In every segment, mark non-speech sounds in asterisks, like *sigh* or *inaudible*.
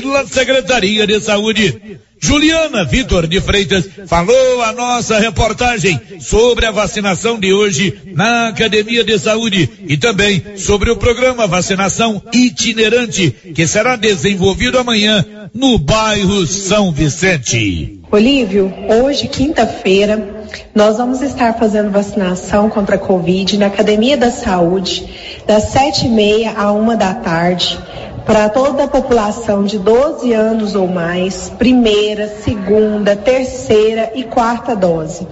pela Secretaria de Saúde. Juliana Vitor de Freitas falou a nossa reportagem sobre a vacinação de hoje na Academia de Saúde e também sobre o programa vacinação itinerante que será desenvolvido amanhã no bairro São Vicente. Olívio, hoje, quinta-feira, nós vamos estar fazendo vacinação contra a Covid na Academia da Saúde, das sete e meia a uma da tarde para toda a população de 12 anos ou mais, primeira, segunda, terceira e quarta dose.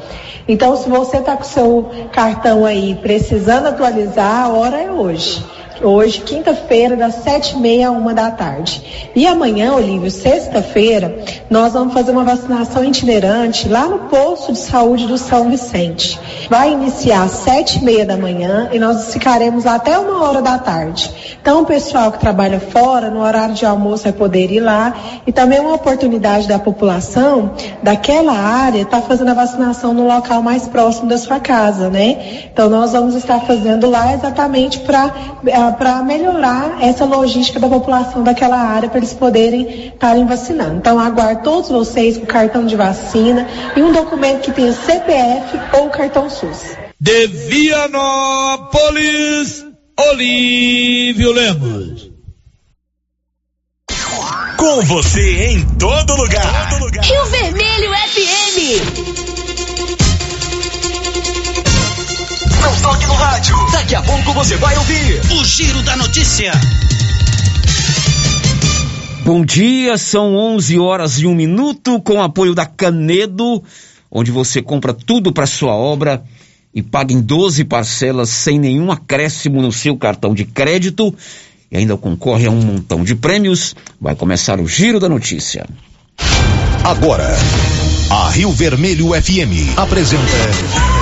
Então, se você está com seu cartão aí precisando atualizar, a hora é hoje hoje, quinta-feira, das sete e meia a uma da tarde. E amanhã, Olívio, sexta-feira, nós vamos fazer uma vacinação itinerante lá no posto de saúde do São Vicente. Vai iniciar às sete e meia da manhã e nós ficaremos até uma hora da tarde. Então, o pessoal que trabalha fora, no horário de almoço, vai poder ir lá e também uma oportunidade da população daquela área estar tá fazendo a vacinação no local mais próximo da sua casa, né? Então, nós vamos estar fazendo lá exatamente para para melhorar essa logística da população daquela área para eles poderem estarem vacinando. Então, aguardo todos vocês com cartão de vacina e um documento que tenha CPF ou cartão SUS. De Vianópolis, Olívio Lemos. Com você em todo lugar. Todo lugar. Rio Vermelho FM. Não toque no rádio. Daqui a pouco você vai ouvir o Giro da Notícia. Bom dia, são 11 horas e um minuto com apoio da Canedo, onde você compra tudo para sua obra e paga em 12 parcelas sem nenhum acréscimo no seu cartão de crédito e ainda concorre a um montão de prêmios. Vai começar o Giro da Notícia. Agora, a Rio Vermelho FM apresenta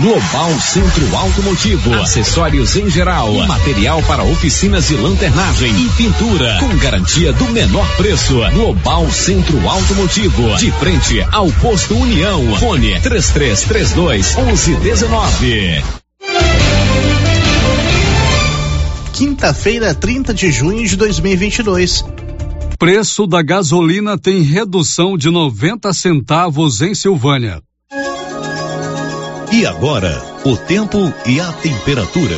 Global Centro Automotivo, acessórios em geral, material para oficinas de lanternagem e pintura, com garantia do menor preço. Global Centro Automotivo, de frente ao posto União. Fone 3332 1119. Quinta-feira, 30 de junho de 2022. Preço da gasolina tem redução de 90 centavos em Silvânia. E agora, o tempo e a temperatura.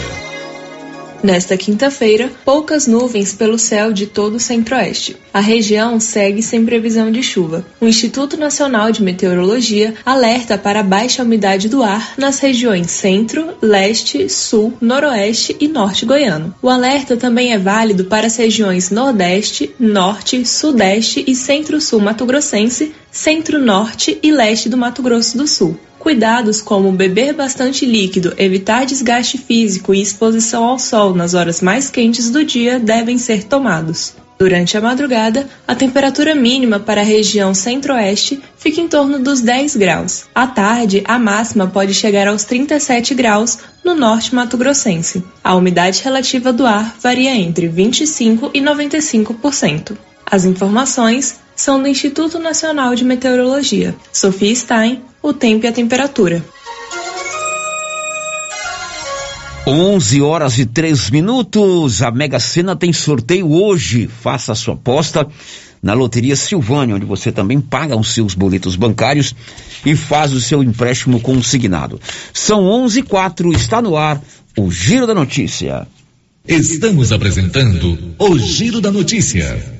Nesta quinta-feira, poucas nuvens pelo céu de todo o centro-oeste. A região segue sem previsão de chuva. O Instituto Nacional de Meteorologia alerta para a baixa umidade do ar nas regiões centro, leste, sul, noroeste e norte goiano. O alerta também é válido para as regiões nordeste, norte, sudeste e centro-sul mato-grossense, centro-norte e leste do Mato Grosso do Sul. Cuidados como beber bastante líquido, evitar desgaste físico e exposição ao sol nas horas mais quentes do dia devem ser tomados. Durante a madrugada, a temperatura mínima para a região centro-oeste fica em torno dos 10 graus. À tarde, a máxima pode chegar aos 37 graus no norte mato-grossense. A umidade relativa do ar varia entre 25 e 95%. As informações são do Instituto Nacional de Meteorologia. Sofia Stein, o tempo e a temperatura. 11 horas e 3 minutos. A Mega Sena tem sorteio hoje. Faça a sua aposta na Loteria Silvânia, onde você também paga os seus boletos bancários e faz o seu empréstimo consignado. São 11 e 4, está no ar o Giro da Notícia. Estamos apresentando o Giro da Notícia.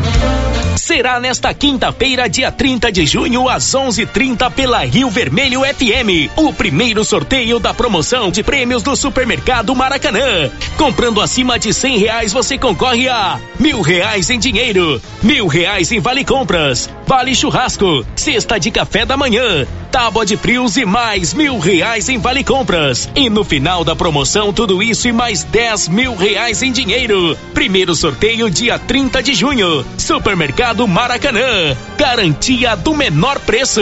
será nesta quinta-feira, dia 30 de junho, às 11:30 pela Rio Vermelho FM, o primeiro sorteio da promoção de prêmios do Supermercado Maracanã. Comprando acima de cem reais, você concorre a mil reais em dinheiro, mil reais em vale compras, vale churrasco, cesta de café da manhã, tábua de frios e mais mil reais em vale compras. E no final da promoção, tudo isso e mais dez mil reais em dinheiro. Primeiro sorteio dia 30 de junho. Supermercado Maracanã. Garantia do menor preço.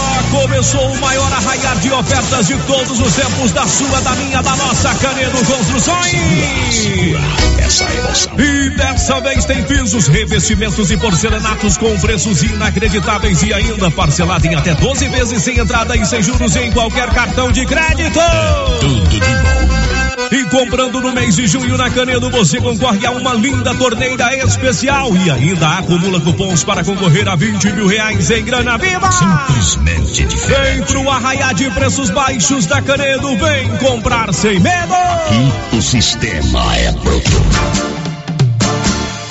Começou o maior arraiar de ofertas de todos os tempos da sua, da minha, da nossa Canedo Construções. Essa emoção. E dessa vez tem pisos, revestimentos e porcelanatos com preços inacreditáveis e ainda parcelado em até 12 vezes sem entrada e sem juros em qualquer cartão de crédito. Tudo de bom. E comprando no mês de junho na Canedo, você concorre a uma linda torneira especial e ainda acumula cupons para concorrer a 20 mil reais em grana viva. Simplesmente diferente. Vem pro arraiar de preços baixos da Canedo, vem comprar sem medo. Aqui o sistema é bruto.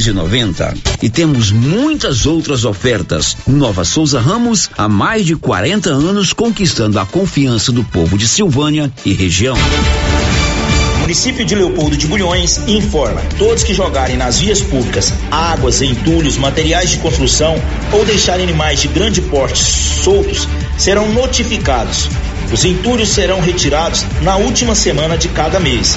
dois e noventa. E temos muitas outras ofertas. Nova Souza Ramos, há mais de 40 anos conquistando a confiança do povo de Silvânia e região. O município de Leopoldo de Bulhões informa: todos que jogarem nas vias públicas águas, entulhos, materiais de construção ou deixarem animais de grande porte soltos serão notificados. Os entulhos serão retirados na última semana de cada mês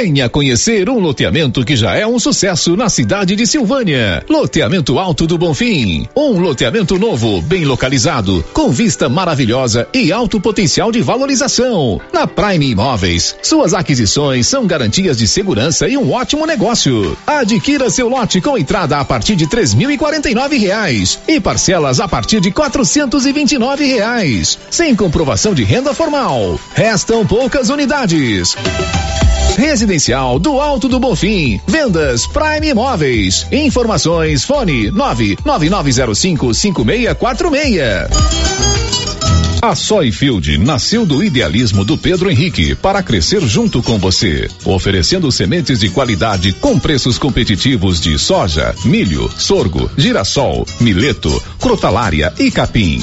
Venha conhecer um loteamento que já é um sucesso na cidade de Silvânia. Loteamento Alto do Bonfim. Um loteamento novo, bem localizado, com vista maravilhosa e alto potencial de valorização. Na Prime Imóveis, suas aquisições são garantias de segurança e um ótimo negócio. Adquira seu lote com entrada a partir de três mil e quarenta e nove reais e parcelas a partir de quatrocentos e vinte e nove reais, sem comprovação de renda formal. Restam poucas unidades. Residencial do Alto do Bonfim. Vendas Prime Imóveis. Informações fone 99905 5646. A Soyfield nasceu do idealismo do Pedro Henrique para crescer junto com você, oferecendo sementes de qualidade com preços competitivos de soja, milho, sorgo, girassol, mileto, crotalária e capim.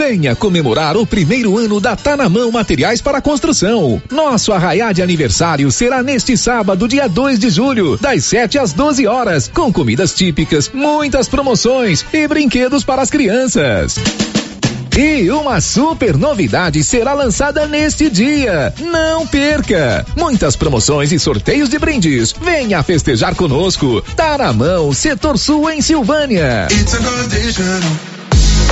Venha comemorar o primeiro ano da Tá na Mão Materiais para Construção. Nosso arraiá de aniversário será neste sábado, dia 2 de julho, das 7 às 12 horas, com comidas típicas, muitas promoções e brinquedos para as crianças. E uma super novidade será lançada neste dia. Não perca! Muitas promoções e sorteios de brindes. Venha festejar conosco. Tá na mão, Setor Sul em Silvânia.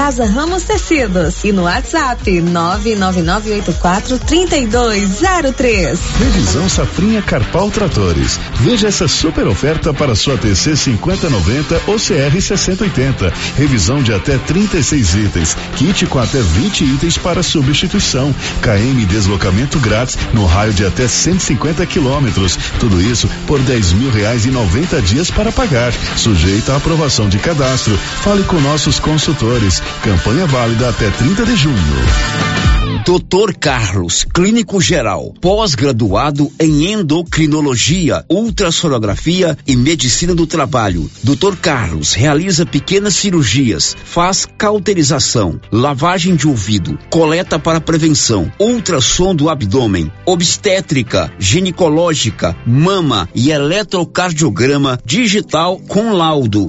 Casa Ramos Tecidos e no WhatsApp 999843203. Revisão Safrinha Carpal Tratores. Veja essa super oferta para sua TC 5090 ou CR 6080. Revisão de até 36 itens. Kit com até 20 itens para substituição. KM deslocamento grátis no raio de até 150 quilômetros. Tudo isso por 10 mil reais e 90 dias para pagar. Sujeito à aprovação de cadastro. Fale com nossos consultores. Campanha válida até 30 de junho. Doutor Carlos, clínico geral, pós-graduado em endocrinologia, ultrassonografia e medicina do trabalho. Doutor Carlos realiza pequenas cirurgias, faz cauterização, lavagem de ouvido, coleta para prevenção, ultrassom do abdômen, obstétrica, ginecológica, mama e eletrocardiograma digital com laudo.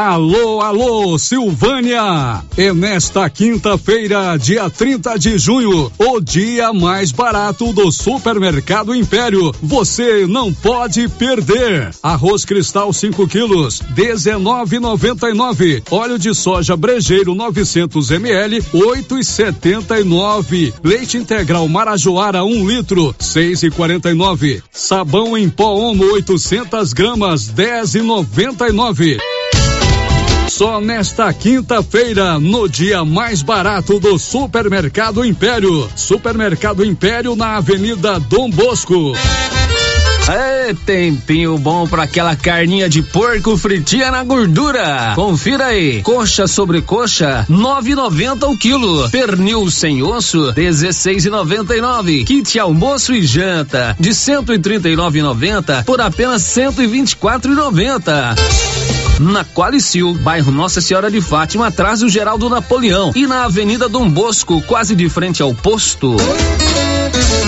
Alô, alô, Silvânia! É nesta quinta-feira, dia 30 de junho, o dia mais barato do Supermercado Império. Você não pode perder. Arroz cristal 5 quilos, 19,99. Óleo de soja brejeiro 900 ml, 8,79. Leite integral Marajoara 1 um litro, 6,49. Sabão em pó Omo 800 gramas, 10,99. Só nesta quinta-feira, no dia mais barato do Supermercado Império. Supermercado Império na Avenida Dom Bosco. É tempinho bom para aquela carninha de porco fritinha na gordura. Confira aí. Coxa sobre coxa, 9,90 o quilo. Pernil sem osso, 16,99. Kit almoço e janta, de 139,90 por apenas 124,90 na Qualicil, bairro Nossa Senhora de Fátima, atrás do Geraldo Napoleão e na Avenida Dom Bosco, quase de frente ao posto.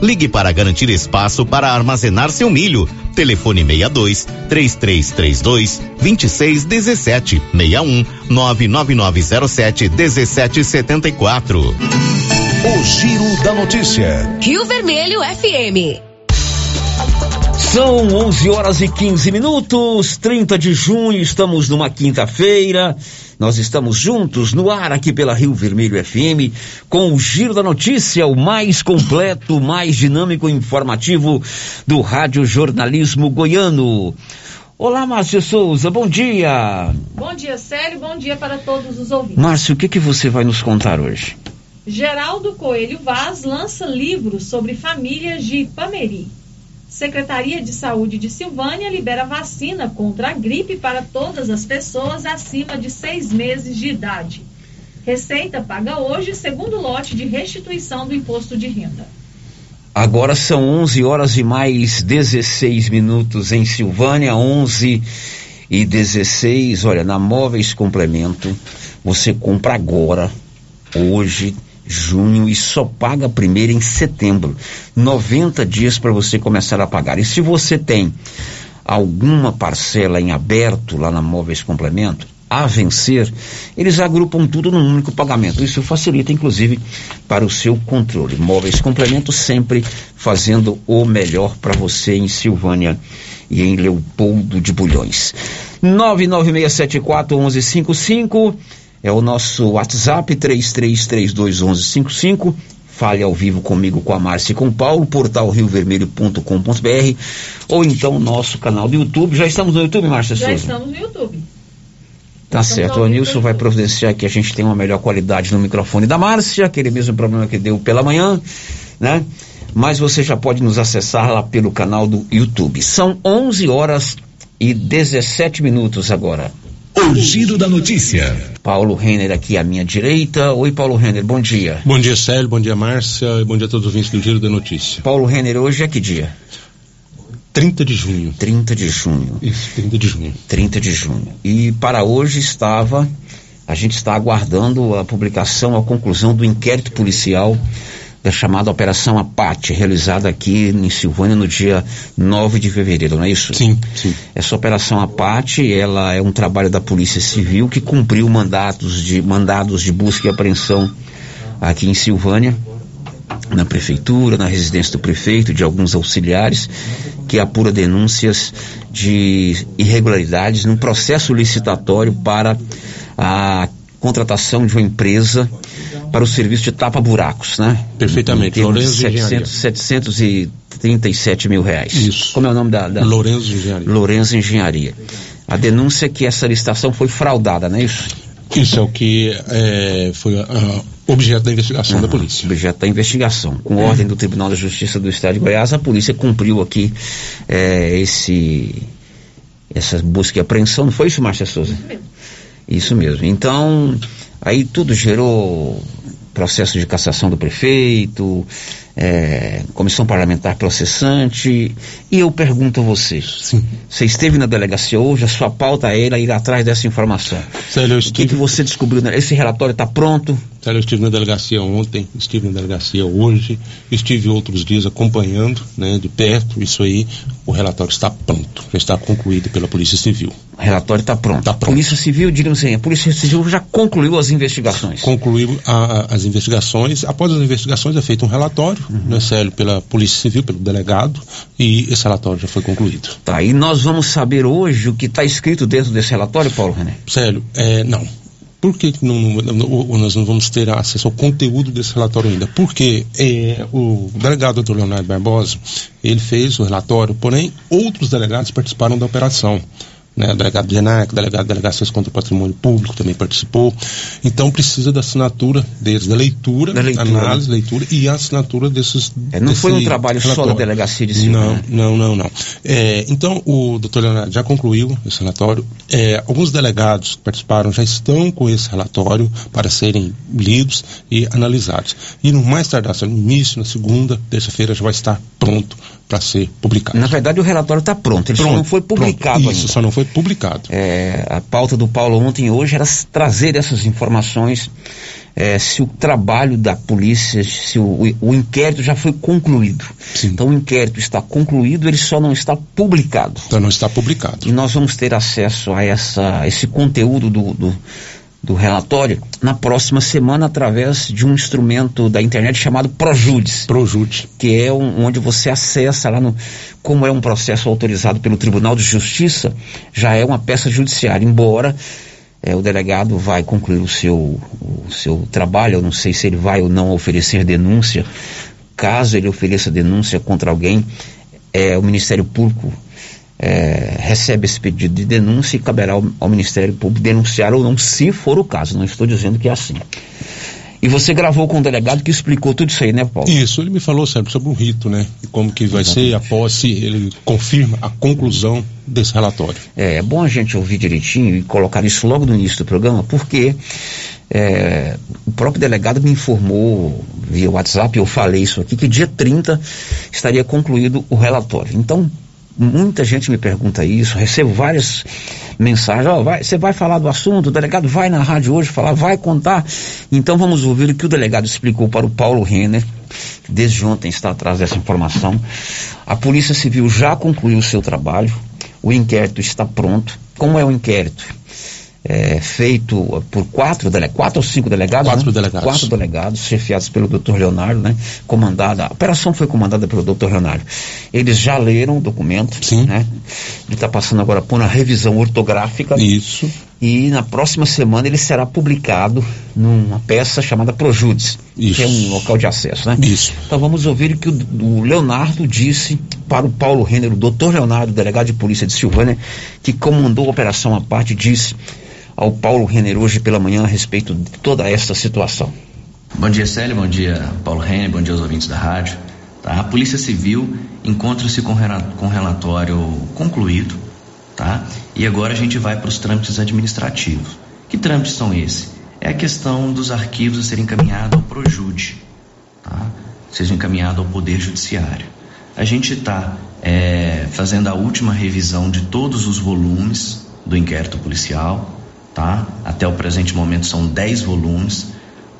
Ligue para garantir espaço para armazenar seu milho. Telefone 62 3332 2617 61 99907 1774. O Giro da Notícia. Rio Vermelho FM. São 11 horas e 15 minutos, 30 de junho, estamos numa quinta-feira. Nós estamos juntos no ar aqui pela Rio Vermelho FM com o Giro da Notícia, o mais completo, mais dinâmico e informativo do Rádio Jornalismo Goiano. Olá, Márcio Souza, bom dia. Bom dia, Célio, bom dia para todos os ouvintes. Márcio, o que, que você vai nos contar hoje? Geraldo Coelho Vaz lança livro sobre famílias de Ipameri. Secretaria de Saúde de Silvânia libera vacina contra a gripe para todas as pessoas acima de seis meses de idade. Receita paga hoje segundo lote de restituição do imposto de renda. Agora são 11 horas e mais 16 minutos em Silvânia, 11 e 16. Olha, na Móveis Complemento, você compra agora, hoje, junho e só paga primeiro em setembro. 90 dias para você começar a pagar. E se você tem alguma parcela em aberto lá na Móveis Complemento, a vencer, eles agrupam tudo num único pagamento. Isso facilita, inclusive, para o seu controle. Móveis Complemento sempre fazendo o melhor para você em Silvânia e em Leopoldo de Bulhões. 996741155 é o nosso WhatsApp 33321155. Fale ao vivo comigo, com a Márcia e com o Paulo, portal riovermelho.com.br ou então nosso canal do YouTube. Já estamos no YouTube, Márcia Já Souza? estamos no YouTube. Tá Estamos certo. O Nilson vai providenciar que a gente tenha uma melhor qualidade no microfone da Márcia, aquele mesmo problema que deu pela manhã, né? Mas você já pode nos acessar lá pelo canal do YouTube. São 11 horas e 17 minutos agora. O Giro da Notícia. Paulo Renner aqui à minha direita. Oi, Paulo Renner, bom dia. Bom dia, Célio, bom dia, Márcia, e bom dia a todos os ouvintes do Giro da Notícia. Paulo Renner, hoje é que dia? 30 de junho. 30 de junho. Isso, 30 de junho. 30 de junho. E para hoje estava, a gente está aguardando a publicação, a conclusão do inquérito policial da chamada Operação Apate, realizada aqui em Silvânia no dia 9 de fevereiro, não é isso? Sim, sim. Essa Operação Apate, ela é um trabalho da Polícia Civil que cumpriu mandatos de, mandados de busca e apreensão aqui em Silvânia, na prefeitura, na residência do prefeito, de alguns auxiliares, que apura denúncias de irregularidades num processo licitatório para a contratação de uma empresa para o serviço de tapa-buracos, né? Perfeitamente. De Lourenço Engenharia. 700, 737 mil reais. Isso. Como é o nome da... da... Lourenço Engenharia. Lourenço Engenharia. A denúncia é que essa licitação foi fraudada, não é isso? Isso é o que é, foi ah, objeto da investigação da polícia. Objeto da investigação. Com ordem do Tribunal da Justiça do Estado de Goiás, a polícia cumpriu aqui é, esse essa busca e apreensão. Não foi isso, Márcia Souza? Isso mesmo. Então, aí tudo gerou processo de cassação do prefeito, é, comissão parlamentar processante. E eu pergunto a você: você esteve na delegacia hoje, a sua pauta era ir atrás dessa informação. Sério, O que, que você descobriu? Esse relatório está pronto? Sério, eu estive na delegacia ontem, estive na delegacia hoje, estive outros dias acompanhando, né, de perto, isso aí. O relatório está pronto, já está concluído pela Polícia Civil. O relatório está pronto. Está pronto. Polícia Civil, diríamos assim, a Polícia Civil já concluiu as investigações. Concluiu a- a- as investigações. Após as investigações é feito um relatório, Uhum. né, Célio, pela Polícia Civil, pelo delegado, e esse relatório já foi concluído. Tá, e nós vamos saber hoje o que está escrito dentro desse relatório, Paulo René? Célio, é, não. Por que não- não- nós não vamos ter acesso ao conteúdo desse relatório ainda? Porque é, o delegado Dr. Leonardo Barbosa, ele fez o relatório, porém outros delegados participaram da operação. Né, o delegado Genac, o delegado de Delegacias contra o Patrimônio Público também participou. Então precisa da assinatura deles, da leitura, Da leitura, análise, leitura e a assinatura desses. É, não foi um trabalho só da relatório. delegacia de Silvânia. Não, não, não, não. É, então, o doutor Leonardo já concluiu esse relatório. É, alguns delegados que participaram já estão com esse relatório para serem lidos e analisados. E no mais tardar, no início, na segunda, terça-feira, já vai estar pronto para ser publicado. Na verdade, o relatório está pronto, ele só Pronto, não foi publicado pronto. Isso, ainda. só não foi publicado. É, a pauta do Paulo ontem e hoje era trazer essas informações, é, se o trabalho da polícia, se o, o- inquérito já foi concluído. Então o inquérito está concluído, ele só não está publicado. Então não está publicado. E nós vamos ter acesso a essa, esse conteúdo do, do, do relatório na próxima semana através de um instrumento da internet chamado Projudice. Projudice. Que é um- onde você acessa lá no. Como é um processo autorizado pelo Tribunal de Justiça, já é uma peça judiciária, embora eh, o delegado vai concluir o seu, o seu trabalho, eu não sei se ele vai ou não oferecer denúncia. Caso ele ofereça denúncia contra alguém, eh, o Ministério Público eh, recebe esse pedido de denúncia e caberá ao, ao Ministério Público denunciar ou não, se for o caso. Não estou dizendo que é assim. E você gravou com o delegado que explicou tudo isso aí, né, Paulo? Isso, ele me falou sempre sobre o rito, né? E como que vai ser a posse, ele confirma a conclusão desse relatório. É, é bom a gente ouvir direitinho e colocar isso logo no início do programa, porque é, o próprio delegado me informou via WhatsApp, eu falei isso aqui, que dia 30 estaria concluído o relatório. Então, muita gente me pergunta isso, recebo várias mensagens, ó, vai, você vai falar do assunto, o delegado vai na rádio hoje falar, vai contar. Então vamos ouvir o que o delegado explicou para o Paulo Renner, que desde ontem está atrás dessa informação. A Polícia Civil já concluiu o seu trabalho, o inquérito está pronto. Como é o inquérito? É, feito por quatro, quatro ou cinco delegados? Quatro né? delegados. Quatro delegados, chefiados pelo Dr. Leonardo, né? Comandada, a operação foi comandada pelo Dr. Leonardo. Eles já leram o documento, né? Ele está passando agora por uma revisão ortográfica. Isso. E na próxima semana ele será publicado numa peça chamada Projudice, Isso. que é um local de acesso, né? Isso. Então vamos ouvir o que o, o Leonardo disse para o Paulo Renner, o doutor Leonardo, delegado de polícia de Silvânia, que comandou a operação à parte, disse ao Paulo Renner hoje pela manhã a respeito de toda esta situação. Bom dia, Célio. Bom dia, Paulo Renner. Bom dia aos ouvintes da rádio. Tá? A Polícia Civil encontra-se com, com relatório concluído, tá? E agora a gente vai para os trâmites administrativos. Que trâmites são esses? É a questão dos arquivos a serem encaminhados ao Projude, tá? Sejam encaminhados ao Poder Judiciário. A gente está fazendo a última revisão de todos os volumes do inquérito policial, tá? Até o presente momento são 10 volumes.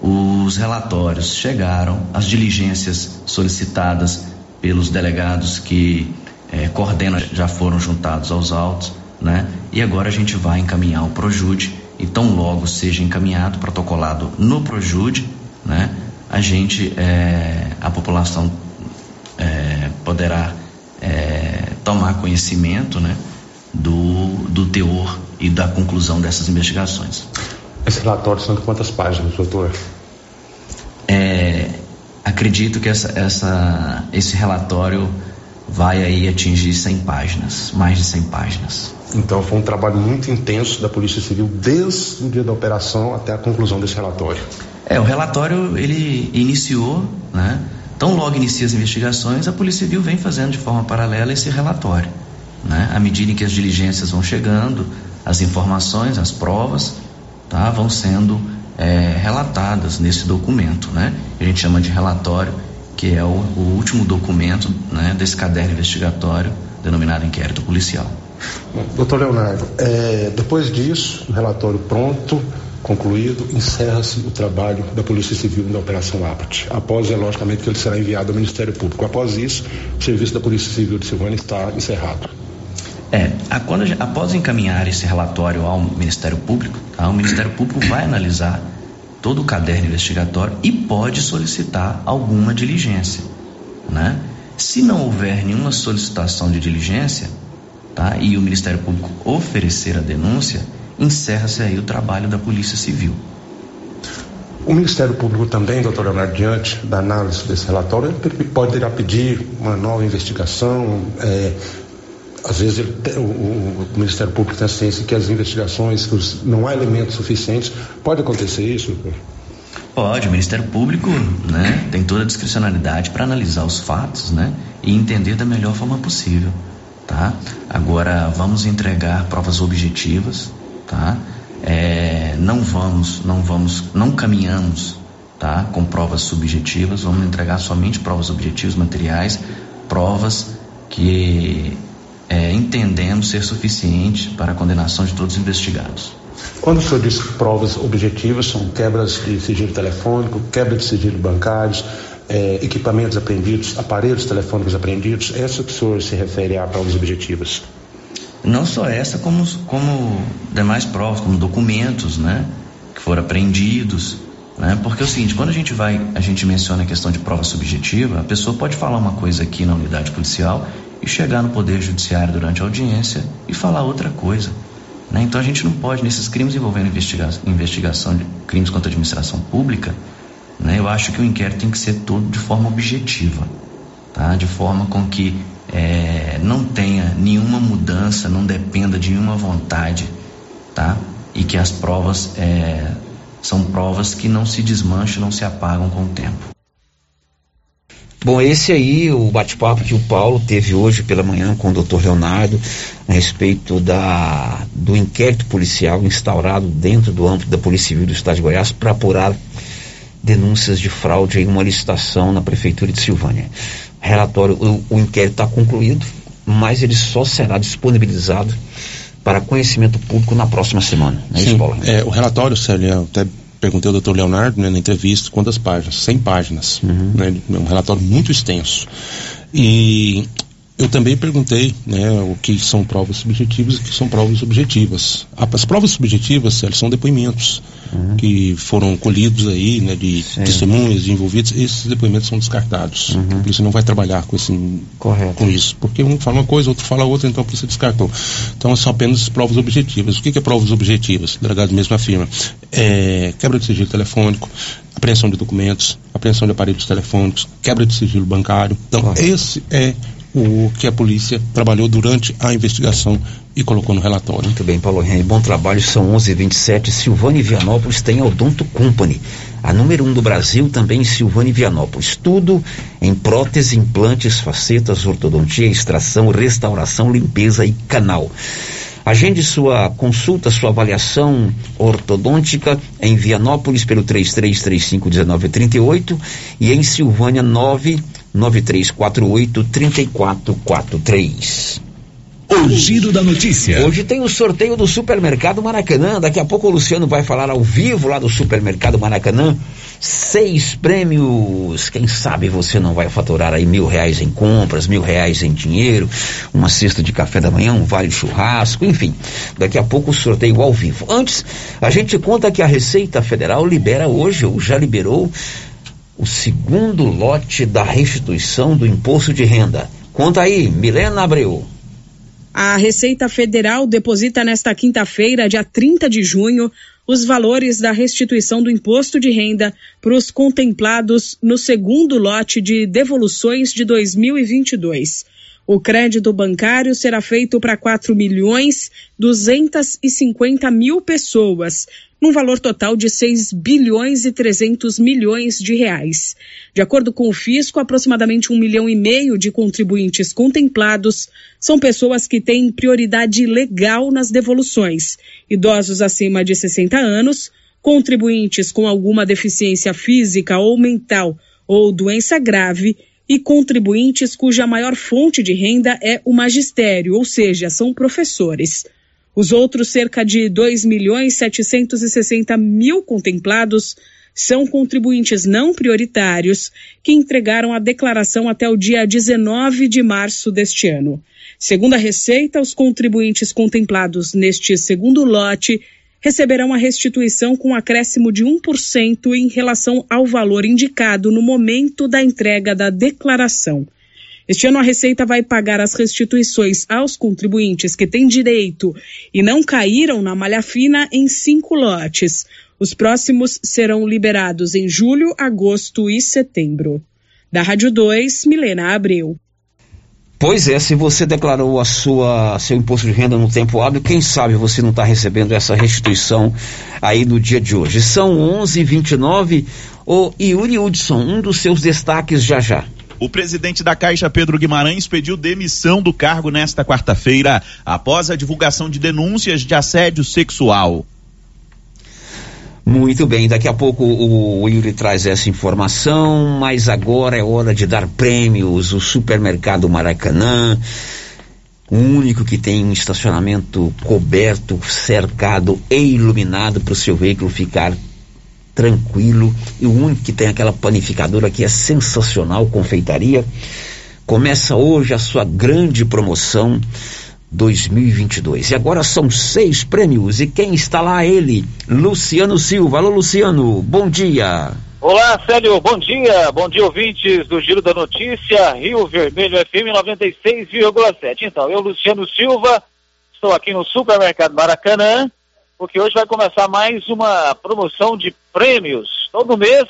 Os relatórios chegaram, as diligências solicitadas pelos delegados que eh, coordenam já foram juntados aos autos, né? E agora a gente vai encaminhar o Projude e tão logo seja encaminhado, protocolado no Projude, né? A gente, eh, a população eh, poderá eh, tomar conhecimento, né? Do, do teor e da conclusão dessas investigações. Esse relatório são de quantas páginas, doutor? É, acredito que essa, essa, esse relatório vai aí atingir 100 páginas, mais de 100 páginas. Então foi um trabalho muito intenso da Polícia Civil desde o dia da operação até a conclusão desse relatório. É, o relatório ele iniciou, né? Tão logo inicia as investigações, a Polícia Civil vem fazendo de forma paralela esse relatório, né? À medida em que as diligências vão chegando, as informações, as provas, tá? Vão sendo é, relatadas nesse documento, né? A gente chama de relatório, que é o, o último documento, né? Desse caderno investigatório denominado inquérito policial. Doutor Leonardo, é, depois disso, o relatório pronto, concluído, encerra-se o trabalho da Polícia Civil na Operação APT. Após, é logicamente, que ele será enviado ao Ministério Público. Após isso, o serviço da Polícia Civil de Silvânia está encerrado. É, a, quando, após encaminhar esse relatório ao Ministério Público, tá, o Ministério Público vai analisar todo o caderno investigatório e pode solicitar alguma diligência, né? Se não houver nenhuma solicitação de diligência, tá, e o Ministério Público oferecer a denúncia, encerra-se aí o trabalho da Polícia Civil. O Ministério Público também, doutor Leonardo, diante da análise desse relatório, ele poderá pedir uma nova investigação, é, às vezes ele, o, o, Ministério Público tem a ciência que as investigações, que os, não há elementos suficientes. Pode acontecer isso? Pode, o Ministério Público né, tem toda a discricionalidade para analisar os fatos né, e entender da melhor forma possível. Tá? Agora vamos entregar provas objetivas, tá? É, não vamos, não vamos, não caminhamos, tá? Com provas subjetivas, vamos entregar somente provas objetivas, materiais, provas que é, entendemos ser suficiente para a condenação de todos os investigados. Quando o senhor diz provas objetivas, são quebras de sigilo telefônico, quebra de sigilo bancários, é, equipamentos apreendidos, aparelhos telefônicos apreendidos, essa que o senhor se refere a provas objetivas? Não só essa, como, como demais provas, como documentos, né, que foram apreendidos, né, porque é o seguinte, quando a gente vai, a gente menciona a questão de prova subjetiva, a pessoa pode falar uma coisa aqui na unidade policial e chegar no Poder Judiciário durante a audiência e falar outra coisa. Né? Então a gente não pode, nesses crimes envolvendo investiga investigação de crimes contra a administração pública, né, eu acho que o inquérito tem que ser todo de forma objetiva, tá? de forma com que é, não tenha nenhuma mudança, não dependa de nenhuma vontade, tá? e que as provas é, são provas que não se desmancham, não se apagam com o tempo. Bom, esse aí, o bate-papo que o Paulo teve hoje pela manhã com o doutor Leonardo a respeito da, do inquérito policial instaurado dentro do âmbito da Polícia Civil do Estado de Goiás para apurar denúncias de fraude em uma licitação na Prefeitura de Silvânia. Relatório, o, o inquérito está concluído, mas ele só será disponibilizado para conhecimento público na próxima semana. Né, Sim, é, o relatório, Célio, até perguntei ao doutor Leonardo né, na entrevista quantas páginas, 100 páginas, uhum. né, é um relatório muito extenso. E eu também perguntei né, o que são provas subjetivas e o que são provas objetivas. As provas subjetivas elas são depoimentos uhum. que foram colhidos aí, né, de Sim. testemunhas, de envolvidos. Esses depoimentos são descartados. Uhum. A polícia não vai trabalhar com, esse, com isso, porque um fala uma coisa, outro fala outra, então a polícia descartou. Então são apenas provas objetivas. O que, que é provas objetivas? O delegado mesmo afirma. É, quebra de sigilo telefônico, apreensão de documentos, apreensão de aparelhos telefônicos, quebra de sigilo bancário. Então, esse é o que a polícia trabalhou durante a investigação e colocou no relatório. Muito bem, Paulo Henrique, bom trabalho. São 11:27. Silvânia e Vianópolis tem a Odonto Company, a número um do Brasil, também em Silvânia e Vianópolis. Tudo em prótese, implantes, facetas, ortodontia, extração, restauração, limpeza e canal. Agende sua consulta, sua avaliação ortodôntica em Vianópolis pelo 33351938 e em Silvânia 9 9348 3443. O giro da notícia. Hoje tem o sorteio do Supermercado Maracanã. Daqui a pouco o Luciano vai falar ao vivo lá do Supermercado Maracanã. Seis prêmios. Quem sabe você não vai faturar aí mil reais em compras, mil reais em dinheiro, uma cesta de café da manhã, um vale churrasco, enfim. Daqui a pouco o sorteio ao vivo. Antes, a gente conta que a Receita Federal libera hoje, ou já liberou, o segundo lote da restituição do imposto de renda. Conta aí, Milena Abreu. A Receita Federal deposita nesta quinta-feira, dia 30 de junho, os valores da restituição do imposto de renda para os contemplados no segundo lote de devoluções de 2022. O crédito bancário será feito para 4 milhões 250 mil pessoas, num valor total de 6 bilhões e 300 milhões de reais. De acordo com o fisco, aproximadamente um milhão e meio de contribuintes contemplados são pessoas que têm prioridade legal nas devoluções, idosos acima de 60 anos, contribuintes com alguma deficiência física ou mental ou doença grave e contribuintes cuja maior fonte de renda é o magistério, ou seja, são professores. Os outros cerca de 2 milhões 760 mil contemplados são contribuintes não prioritários que entregaram a declaração até o dia 19 de março deste ano. Segundo a Receita, os contribuintes contemplados neste segundo lote receberão a restituição com acréscimo de 1% em relação ao valor indicado no momento da entrega da declaração. Este ano a Receita vai pagar as restituições aos contribuintes que têm direito e não caíram na malha fina em cinco lotes. Os próximos serão liberados em julho, agosto e setembro. Da Rádio 2, Milena Abreu. Pois é, se você declarou a sua seu imposto de renda no tempo hábil, quem sabe você não está recebendo essa restituição aí no dia de hoje. São 11:29. O Yuri Hudson, um dos seus destaques já já. O presidente da Caixa, Pedro Guimarães, pediu demissão do cargo nesta quarta-feira, após a divulgação de denúncias de assédio sexual. Muito bem, daqui a pouco o Yuri traz essa informação, mas agora é hora de dar prêmios. O supermercado Maracanã, o único que tem um estacionamento coberto, cercado e iluminado para o seu veículo ficar tranquilo e o único que tem aquela panificadora que é sensacional, confeitaria. Começa hoje a sua grande promoção 2022. E agora são seis prêmios e quem está lá ele, Luciano Silva. Alô Luciano, bom dia. Olá, Célio, bom dia. Bom dia, ouvintes do Giro da Notícia, Rio Vermelho FM 96,7. Então, eu, Luciano Silva, estou aqui no Supermercado Maracanã, porque hoje vai começar mais uma promoção de prêmios. Todo mês,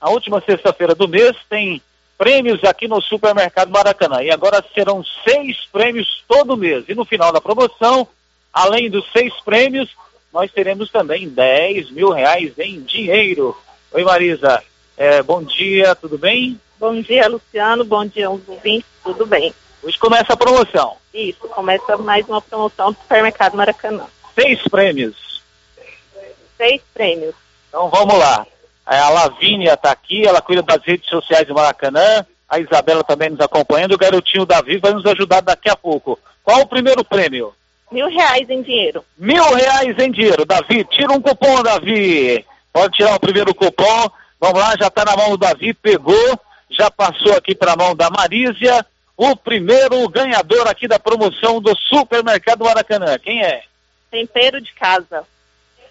a última sexta-feira do mês, tem prêmios aqui no Supermercado Maracanã. E agora serão seis prêmios todo mês. E no final da promoção, além dos seis prêmios, nós teremos também 10 mil reais em dinheiro. Oi, Marisa. É, bom dia, tudo bem? Bom dia, Luciano. Bom dia aos ouvintes, tudo bem? Hoje começa a promoção. Isso, começa mais uma promoção do Supermercado Maracanã. Seis prêmios. Seis prêmios. Então vamos lá. A Lavínia está aqui, ela cuida das redes sociais do Maracanã. A Isabela também nos acompanhando. O garotinho Davi vai nos ajudar daqui a pouco. Qual o primeiro prêmio? Mil reais em dinheiro. Mil reais em dinheiro. Davi, tira um cupom, Davi. Pode tirar o primeiro cupom. Vamos lá, já está na mão do Davi, pegou. Já passou aqui para a mão da Marísia. O primeiro ganhador aqui da promoção do Supermercado Maracanã. Quem é? Tempero de casa.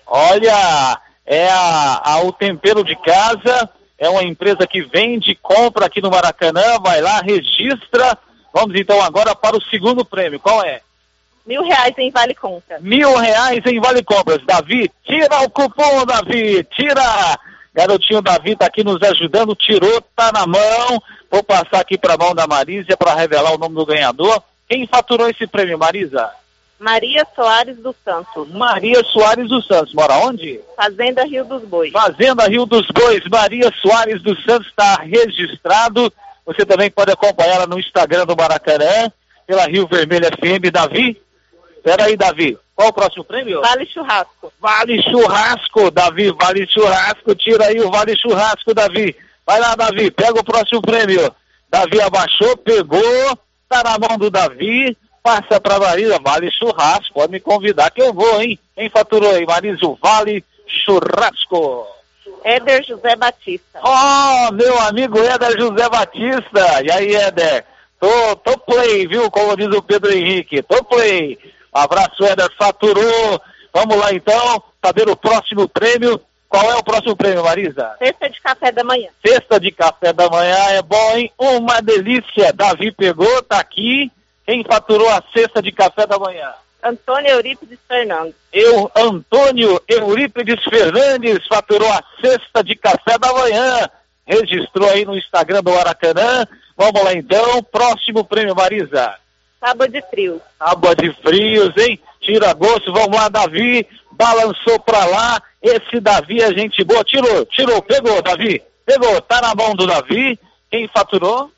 Olha, é a, a, o Tempero de Casa, é uma empresa que vende, compra aqui no Maracanã, vai lá, registra. Vamos então agora para o segundo prêmio. Qual é? Mil reais em Vale Compras. Mil reais em Vale Compras. Davi, tira o cupom, Davi, tira! Garotinho Davi tá aqui nos ajudando, tirou, tá na mão. Vou passar aqui para a mão da Marisa para revelar o nome do ganhador. Quem faturou esse prêmio, Marisa? Maria Soares dos Santos. Maria Soares dos Santos. Mora onde? Fazenda Rio dos Bois. Fazenda Rio dos Bois. Maria Soares dos Santos está registrado. Você também pode acompanhá-la no Instagram do Maracanã, pela Rio Vermelho FM. Davi? Espera aí, Davi. Qual o próximo prêmio? Vale Churrasco. Vale Churrasco, Davi. Vale Churrasco. Tira aí o Vale Churrasco, Davi. Vai lá, Davi. Pega o próximo prêmio. Davi abaixou, pegou. Tá na mão do Davi passa para Marisa, Vale Churrasco, pode me convidar que eu vou, hein? Quem faturou aí, Marisa, Vale Churrasco. Éder José Batista. Oh, meu amigo Éder José Batista. E aí, Éder? Tô, tô play, viu? Como diz o Pedro Henrique. Tô play. Abraço, Éder. Faturou. Vamos lá, então. Saber o próximo prêmio. Qual é o próximo prêmio, Marisa? Cesta de café da manhã. Cesta de café da manhã é bom, hein? Uma delícia. Davi pegou, tá aqui. Quem faturou a cesta de café da manhã? Antônio Eurípides Fernandes. Eu, Antônio Eurípides Fernandes, faturou a cesta de café da manhã. Registrou aí no Instagram do Aracanã. Vamos lá então. Próximo prêmio, Marisa. Tábua de frios. Tábua de frios, hein? Tira gosto. Vamos lá, Davi. Balançou pra lá. Esse Davi é gente boa. Tirou, tirou, pegou, Davi. Pegou. Tá na mão do Davi. Quem faturou?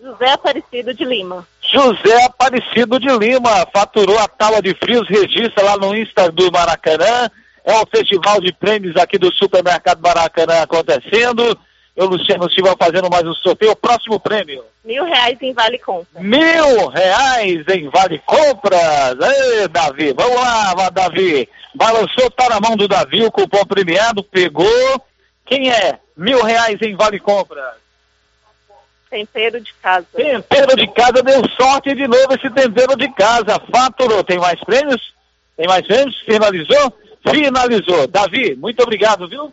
José Aparecido de Lima. José Aparecido de Lima faturou a tábua de frios, registra lá no Insta do Maracanã. É o festival de prêmios aqui do Supermercado Maracanã acontecendo. Eu, Luciano Silva, fazendo mais um sorteio. O próximo prêmio. Mil reais em Vale Compra. Mil reais em Vale Compras. Ei, Davi, vamos lá, Davi. Balançou, tá na mão do Davi, o cupom premiado, pegou. Quem é? Mil reais em Vale Compras. Tempero de casa. Tempero de casa, deu sorte de novo esse tempero de casa. Faturou. Tem mais prêmios? Tem mais prêmios? Finalizou? Finalizou. Davi, muito obrigado, viu?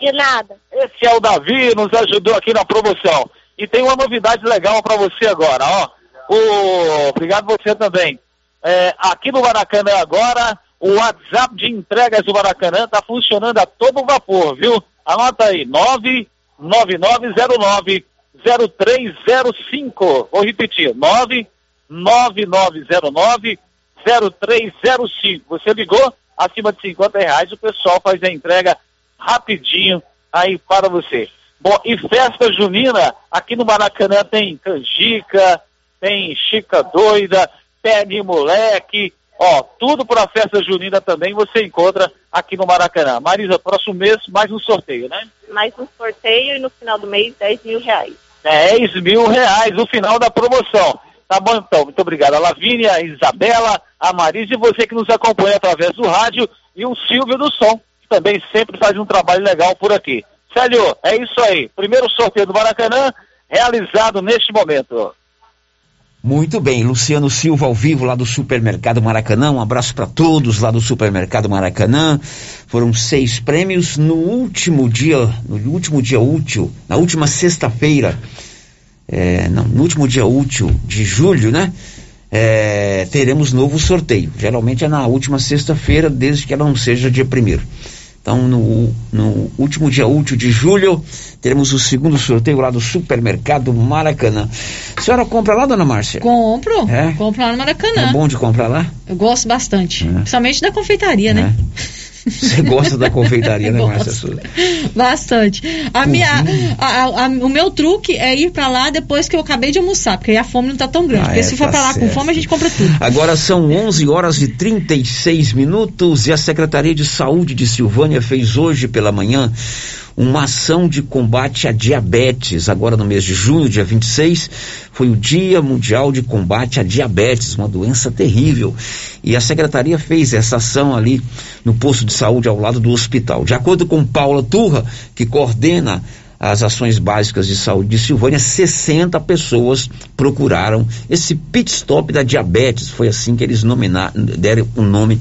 De nada. Esse é o Davi, nos ajudou aqui na promoção. E tem uma novidade legal para você agora, ó. O... Obrigado você também. É, aqui no Maracanã agora, o WhatsApp de entregas do Maracanã está funcionando a todo vapor, viu? Anota aí, 99909 0305. Vou repetir, 99909 0305. Você ligou acima de 50 reais, o pessoal faz a entrega rapidinho aí para você. Bom, e festa junina, aqui no Maracanã tem canjica, tem chica doida, de moleque, ó, tudo para festa junina também você encontra aqui no Maracanã. Marisa, próximo mês mais um sorteio, né? Mais um sorteio e no final do mês 10 mil reais. 10 mil reais, o final da promoção. Tá bom então, muito obrigado. A Lavínia, a Isabela, a Marisa e você que nos acompanha através do rádio e o Silvio do Som também sempre faz um trabalho legal por aqui. Célio, é isso aí. Primeiro sorteio do Maracanã realizado neste momento. Muito bem, Luciano Silva ao vivo lá do Supermercado Maracanã. Um abraço para todos lá do Supermercado Maracanã. Foram seis prêmios no último dia, no último dia útil, na última sexta-feira, é, no último dia útil de julho, né? É, teremos novo sorteio. Geralmente é na última sexta-feira, desde que ela não seja dia primeiro. Então, no, no, último dia útil de julho, teremos o segundo sorteio lá do supermercado Maracanã. A senhora compra lá, dona Márcia? Compro. É? Compro lá no Maracanã. É bom de comprar lá? Eu gosto bastante. É. Principalmente da confeitaria, né? Você gosta da confeitaria, né, Márcia Souza? Bastante. A minha, a, a, o meu truque é ir para lá depois que eu acabei de almoçar, porque aí a fome não tá tão grande. Ah, porque é, se for tá para lá certo. com fome, a gente compra tudo. Agora são 11 horas e 36 minutos e a Secretaria de Saúde de Silvânia fez hoje pela manhã uma ação de combate à diabetes. Agora, no mês de junho, dia 26, foi o Dia Mundial de Combate à Diabetes, uma doença terrível. E a secretaria fez essa ação ali no posto de saúde ao lado do hospital. De acordo com Paula Turra, que coordena as ações básicas de saúde de Silvânia, 60 pessoas procuraram esse pit stop da diabetes. Foi assim que eles nominaram, deram o nome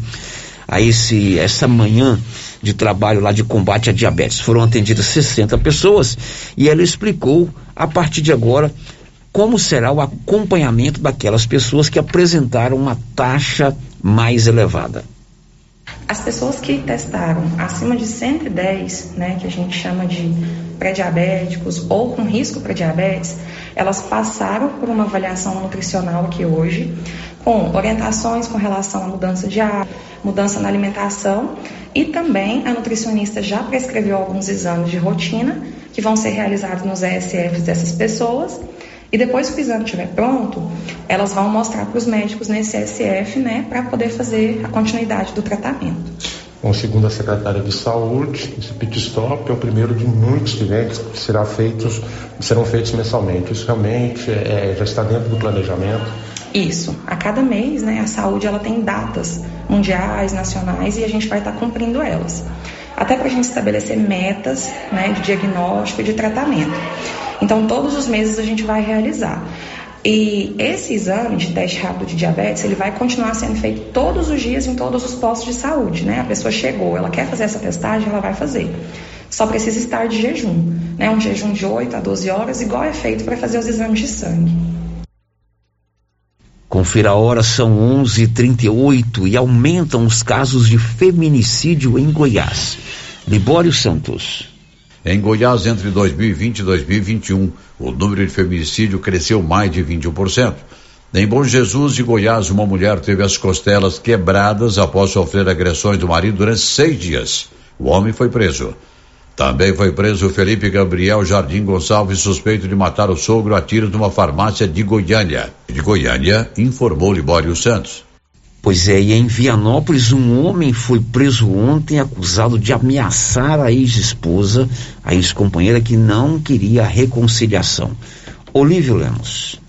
a esse essa manhã de trabalho lá de combate à diabetes. Foram atendidas 60 pessoas e ela explicou a partir de agora como será o acompanhamento daquelas pessoas que apresentaram uma taxa mais elevada. As pessoas que testaram acima de 110, né, que a gente chama de pré-diabéticos ou com risco para diabetes, elas passaram por uma avaliação nutricional aqui hoje, com orientações com relação à mudança de hábito, mudança na alimentação e também a nutricionista já prescreveu alguns exames de rotina que vão ser realizados nos ESFs dessas pessoas. E depois que o exame estiver pronto, elas vão mostrar para os médicos nesse ESF, né, para poder fazer a continuidade do tratamento. Bom, segundo a secretária de Saúde, esse pit stop é o primeiro de muitos que que será feitos, serão feitos mensalmente. Isso realmente é, já está dentro do planejamento isso. A cada mês, né, a saúde ela tem datas mundiais, nacionais e a gente vai estar cumprindo elas. Até para a gente estabelecer metas né, de diagnóstico e de tratamento. Então, todos os meses a gente vai realizar. E esse exame de teste rápido de diabetes, ele vai continuar sendo feito todos os dias em todos os postos de saúde, né? A pessoa chegou, ela quer fazer essa testagem, ela vai fazer. Só precisa estar de jejum, né? Um jejum de 8 a 12 horas, igual é feito para fazer os exames de sangue. Confira a hora, são 11:38 e aumentam os casos de feminicídio em Goiás. Libório Santos. Em Goiás, entre 2020 e 2021, o número de feminicídio cresceu mais de 21%. Em Bom Jesus de Goiás, uma mulher teve as costelas quebradas após sofrer agressões do marido durante seis dias. O homem foi preso. Também foi preso Felipe Gabriel Jardim Gonçalves, suspeito de matar o sogro a tiros numa farmácia de Goiânia. De Goiânia, informou Libório Santos. Pois é, e em Vianópolis, um homem foi preso ontem acusado de ameaçar a ex-esposa, a ex-companheira que não queria a reconciliação. Olívio Lemos.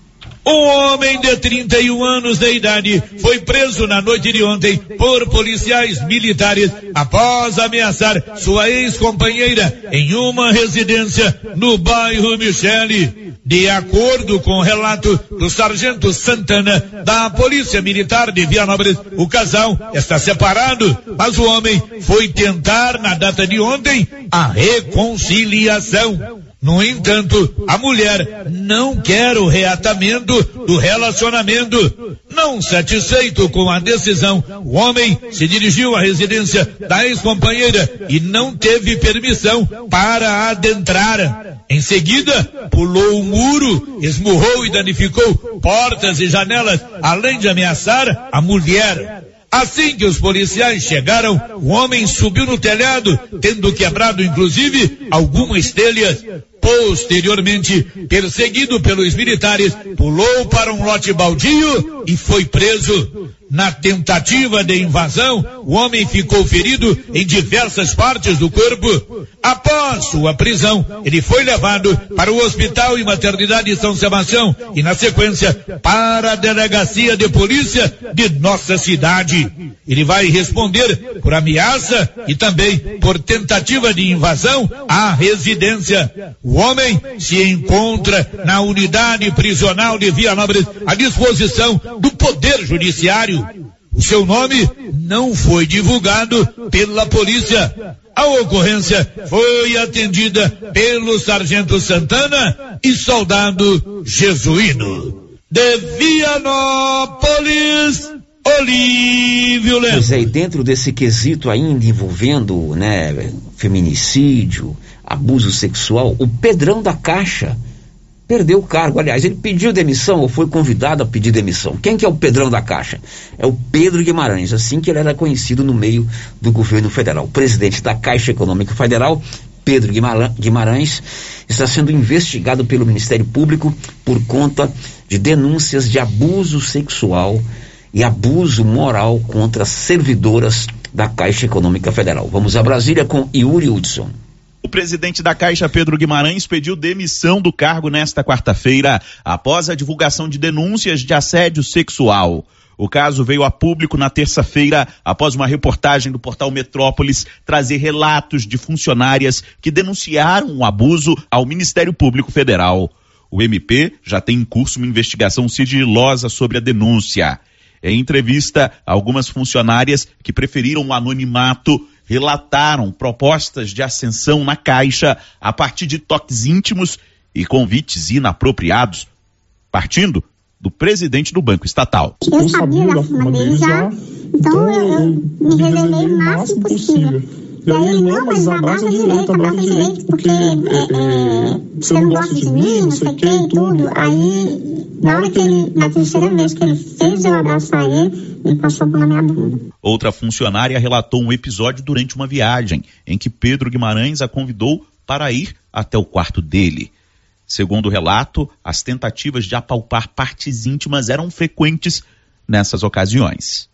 Um homem de 31 anos de idade foi preso na noite de ontem por policiais militares após ameaçar sua ex-companheira em uma residência no bairro Michele. De acordo com o relato do sargento Santana da Polícia Militar de Vianópolis, o casal está separado, mas o homem foi tentar na data de ontem a reconciliação. No entanto, a mulher não quer o reatamento do relacionamento. Não satisfeito com a decisão, o homem se dirigiu à residência da ex-companheira e não teve permissão para adentrar. Em seguida, pulou o muro, esmurrou e danificou portas e janelas, além de ameaçar a mulher. Assim que os policiais chegaram, o homem subiu no telhado, tendo quebrado inclusive algumas telhas. Posteriormente, perseguido pelos militares, pulou para um lote baldio e foi preso. Na tentativa de invasão, o homem ficou ferido em diversas partes do corpo. Após sua prisão, ele foi levado para o Hospital e Maternidade de São Sebastião e, na sequência, para a Delegacia de Polícia de nossa cidade. Ele vai responder por ameaça e também por tentativa de invasão à residência. O homem se encontra na unidade prisional de Vianópolis à disposição do Poder Judiciário. O seu nome não foi divulgado pela polícia. A ocorrência foi atendida pelo sargento Santana e soldado jesuíno. De Vianópolis, Olívio Lemos. Pois é, e dentro desse quesito ainda envolvendo, né, feminicídio, abuso sexual, o Pedrão da Caixa perdeu o cargo. Aliás, ele pediu demissão ou foi convidado a pedir demissão. Quem que é o Pedrão da Caixa? É o Pedro Guimarães, assim que ele era conhecido no meio do governo federal. O presidente da Caixa Econômica Federal, Pedro Guimarães, está sendo investigado pelo Ministério Público por conta de denúncias de abuso sexual e abuso moral contra servidoras da Caixa Econômica Federal. Vamos a Brasília com Yuri Hudson. O presidente da Caixa, Pedro Guimarães, pediu demissão do cargo nesta quarta-feira, após a divulgação de denúncias de assédio sexual. O caso veio a público na terça-feira, após uma reportagem do portal Metrópolis trazer relatos de funcionárias que denunciaram o um abuso ao Ministério Público Federal. O MP já tem em curso uma investigação sigilosa sobre a denúncia. Em entrevista, algumas funcionárias que preferiram o anonimato relataram propostas de ascensão na Caixa a partir de toques íntimos e convites inapropriados, partindo do presidente do Banco Estatal. Eu sabia da firma dele já, então eu, me revelei o máximo possível. E aí ele, não, mas abraça direito, abraça direito, porque é, é, você não gosta de mim, não sei o que e tudo. Aí, na hora que ele, na terceira vez que ele fez eu abraçar ele, ele passou na minha bunda. Outra funcionária relatou um episódio durante uma viagem, em que Pedro Guimarães a convidou para ir até o quarto dele. Segundo o relato, as tentativas de apalpar partes íntimas eram frequentes nessas ocasiões.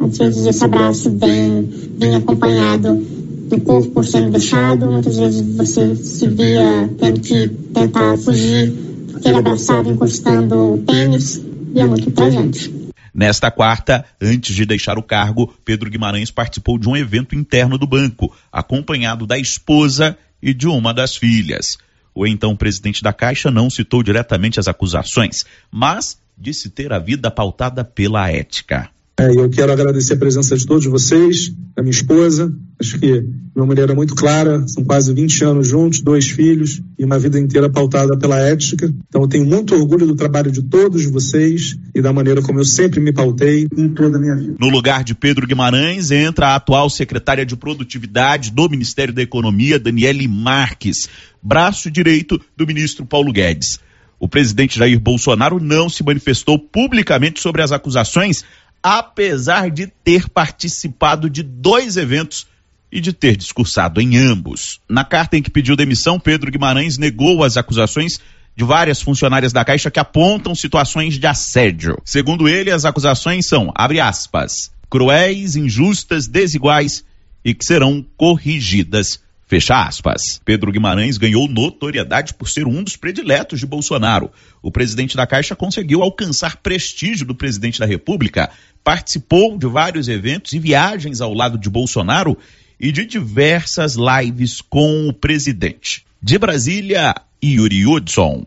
Às vezes esse abraço vem, vem acompanhado do corpo sendo deixado, muitas vezes você se via tendo que tentar fugir, porque ele abraçava encostando o pênis, e é muito presente. Nesta quarta, antes de deixar o cargo, Pedro Guimarães participou de um evento interno do banco, acompanhado da esposa e de uma das filhas. O então presidente da Caixa não citou diretamente as acusações, mas disse ter a vida pautada pela ética. É, eu quero agradecer a presença de todos vocês, da minha esposa. Acho que uma mulher é muito clara, são quase 20 anos juntos, dois filhos e uma vida inteira pautada pela ética. Então eu tenho muito orgulho do trabalho de todos vocês e da maneira como eu sempre me pautei em toda a minha vida. No lugar de Pedro Guimarães entra a atual secretária de Produtividade do Ministério da Economia, Daniele Marques, braço direito do ministro Paulo Guedes. O presidente Jair Bolsonaro não se manifestou publicamente sobre as acusações apesar de ter participado de dois eventos e de ter discursado em ambos. Na carta em que pediu demissão, Pedro Guimarães negou as acusações de várias funcionárias da Caixa que apontam situações de assédio. Segundo ele, as acusações são, abre aspas, cruéis, injustas, desiguais e que serão corrigidas. Fecha aspas. Pedro Guimarães ganhou notoriedade por ser um dos prediletos de Bolsonaro. O presidente da Caixa conseguiu alcançar prestígio do presidente da República, participou de vários eventos e viagens ao lado de Bolsonaro e de diversas lives com o presidente. De Brasília, Yuri Hudson.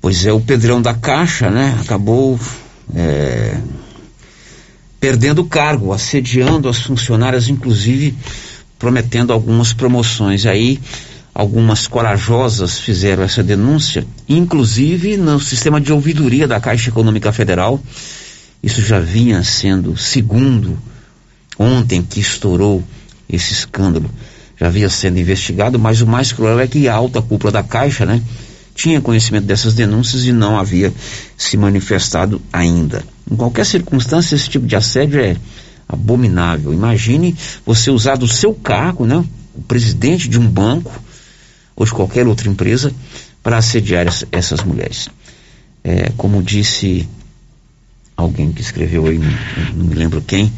Pois é, o Pedrão da Caixa, né? Acabou é, perdendo o cargo, assediando as funcionárias, inclusive prometendo algumas promoções. Aí algumas corajosas fizeram essa denúncia, inclusive no sistema de ouvidoria da Caixa Econômica Federal. Isso já vinha sendo segundo ontem que estourou esse escândalo. Já havia sendo investigado, mas o mais cruel é que a alta cúpula da Caixa, né, tinha conhecimento dessas denúncias e não havia se manifestado ainda. Em qualquer circunstância, esse tipo de assédio é abominável. Imagine você usar do seu cargo, né, o presidente de um banco ou de qualquer outra empresa para assediar essa, essas mulheres. É, como disse alguém que escreveu aí, não me lembro quem,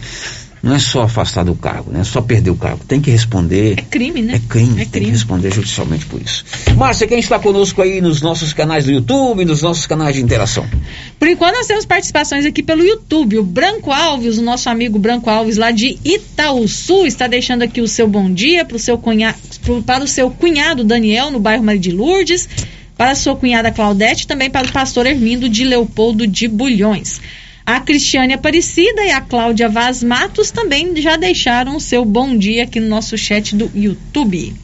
não é só afastar do cargo, não é só perder o cargo. Tem que responder. É crime, né? É crime. É tem crime. que responder judicialmente por isso. Márcia, quem está conosco aí nos nossos canais do YouTube, nos nossos canais de interação? Por enquanto nós temos participações aqui pelo YouTube. O Branco Alves, o nosso amigo Branco Alves lá de Itaúsu, está deixando aqui o seu bom dia pro seu cunha, pro, para o seu cunhado Daniel, no bairro Maria de Lourdes, para a sua cunhada Claudete e também para o pastor Hermindo de Leopoldo de Bulhões. A Cristiane Aparecida e a Cláudia Vaz Matos também já deixaram o seu bom dia aqui no nosso chat do YouTube.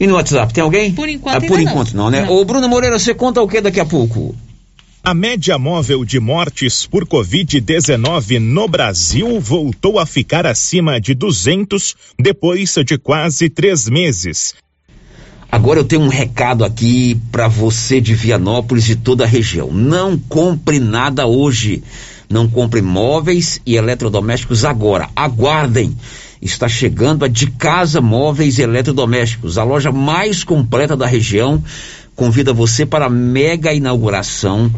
E no WhatsApp, tem alguém? Por enquanto, ah, Por ainda enquanto não. não, né? Não. Ô, Bruno Moreira, você conta o que daqui a pouco? A média móvel de mortes por Covid-19 no Brasil voltou a ficar acima de 200 depois de quase três meses. Agora eu tenho um recado aqui para você de Vianópolis e toda a região. Não compre nada hoje. Não compre móveis e eletrodomésticos agora. Aguardem. Está chegando a De Casa Móveis e Eletrodomésticos, a loja mais completa da região. Convida você para a mega inauguração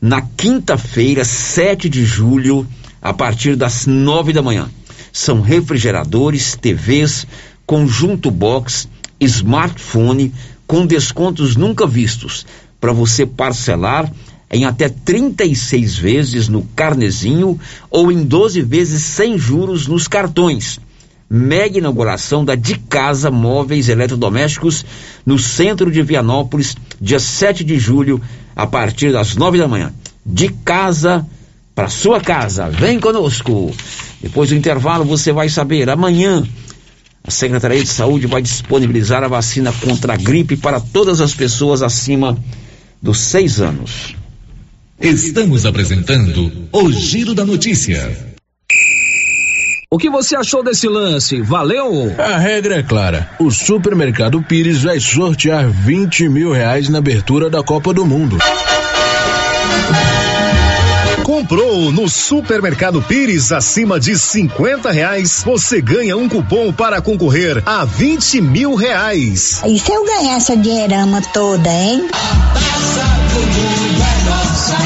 na quinta-feira, 7 de julho, a partir das nove da manhã. São refrigeradores, TVs, conjunto box, smartphone com descontos nunca vistos para você parcelar em até 36 vezes no carnezinho ou em 12 vezes sem juros nos cartões. Mega inauguração da De Casa Móveis Eletrodomésticos no centro de Vianópolis, dia 7 de julho, a partir das 9 da manhã. De casa para sua casa. Vem conosco. Depois do intervalo você vai saber amanhã a Secretaria de Saúde vai disponibilizar a vacina contra a gripe para todas as pessoas acima dos seis anos. Estamos apresentando o Giro da Notícia. O que você achou desse lance? Valeu? A regra é clara. O supermercado Pires vai sortear 20 mil reais na abertura da Copa do Mundo. Comprou no Supermercado Pires acima de 50 reais, você ganha um cupom para concorrer a 20 mil reais. E se eu ganhar essa dinheirama toda, hein?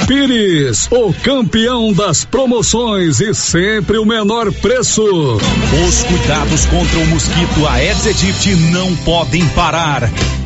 Pires, o campeão das promoções e sempre o menor preço. Os cuidados contra o mosquito Aedes aegypti não podem parar.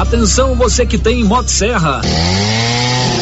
Atenção você que tem motosserra.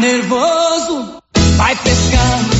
Nervoso? Vai pescando.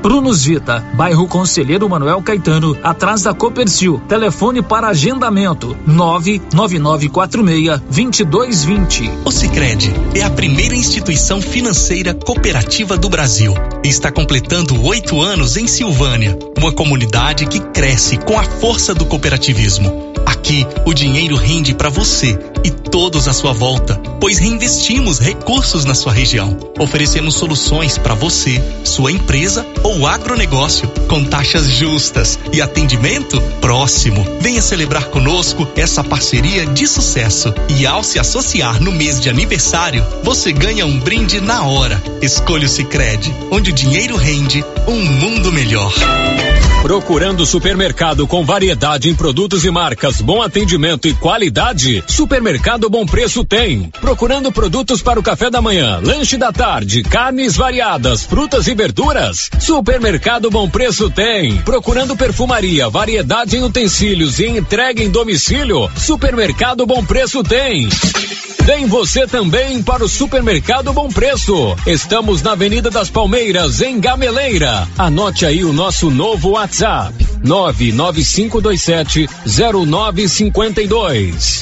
Prunus Vita, bairro Conselheiro Manuel Caetano, atrás da Copercil. Telefone para agendamento: 99946-2220. O Sicredi é a primeira instituição financeira cooperativa do Brasil e está completando oito anos em Silvânia, uma comunidade que cresce com a força do cooperativismo. Aqui, o dinheiro rende para você e todos à sua volta, pois reinvestimos recursos na sua região. Oferecemos soluções para você, sua empresa ou agronegócio, com taxas justas e atendimento próximo. Venha celebrar conosco essa parceria de sucesso. E ao se associar no mês de aniversário, você ganha um brinde na hora. Escolha o Sicredi, onde o dinheiro rende um mundo melhor. Procurando supermercado com variedade em produtos e marcas, bom atendimento e qualidade? Supermercado Bom Preço tem. Procurando produtos para o café da manhã, lanche da tarde, carnes variadas, frutas e verduras? Supermercado Bom Preço tem. Procurando perfumaria, variedade em utensílios e entrega em domicílio? Supermercado Bom Preço tem. Vem você também para o Supermercado Bom Preço. Estamos na Avenida das Palmeiras, em Gameleira. Anote aí o nosso novo WhatsApp: 995270952.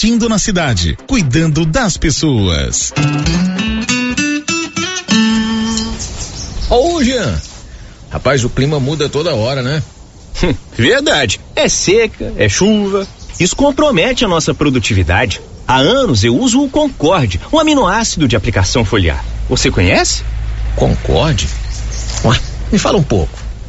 na cidade, cuidando das pessoas. Ô, Jean. Rapaz, o clima muda toda hora, né? Verdade. É seca, é chuva. Isso compromete a nossa produtividade. Há anos eu uso o Concorde, um aminoácido de aplicação foliar. Você conhece? Concorde? Ué, me fala um pouco.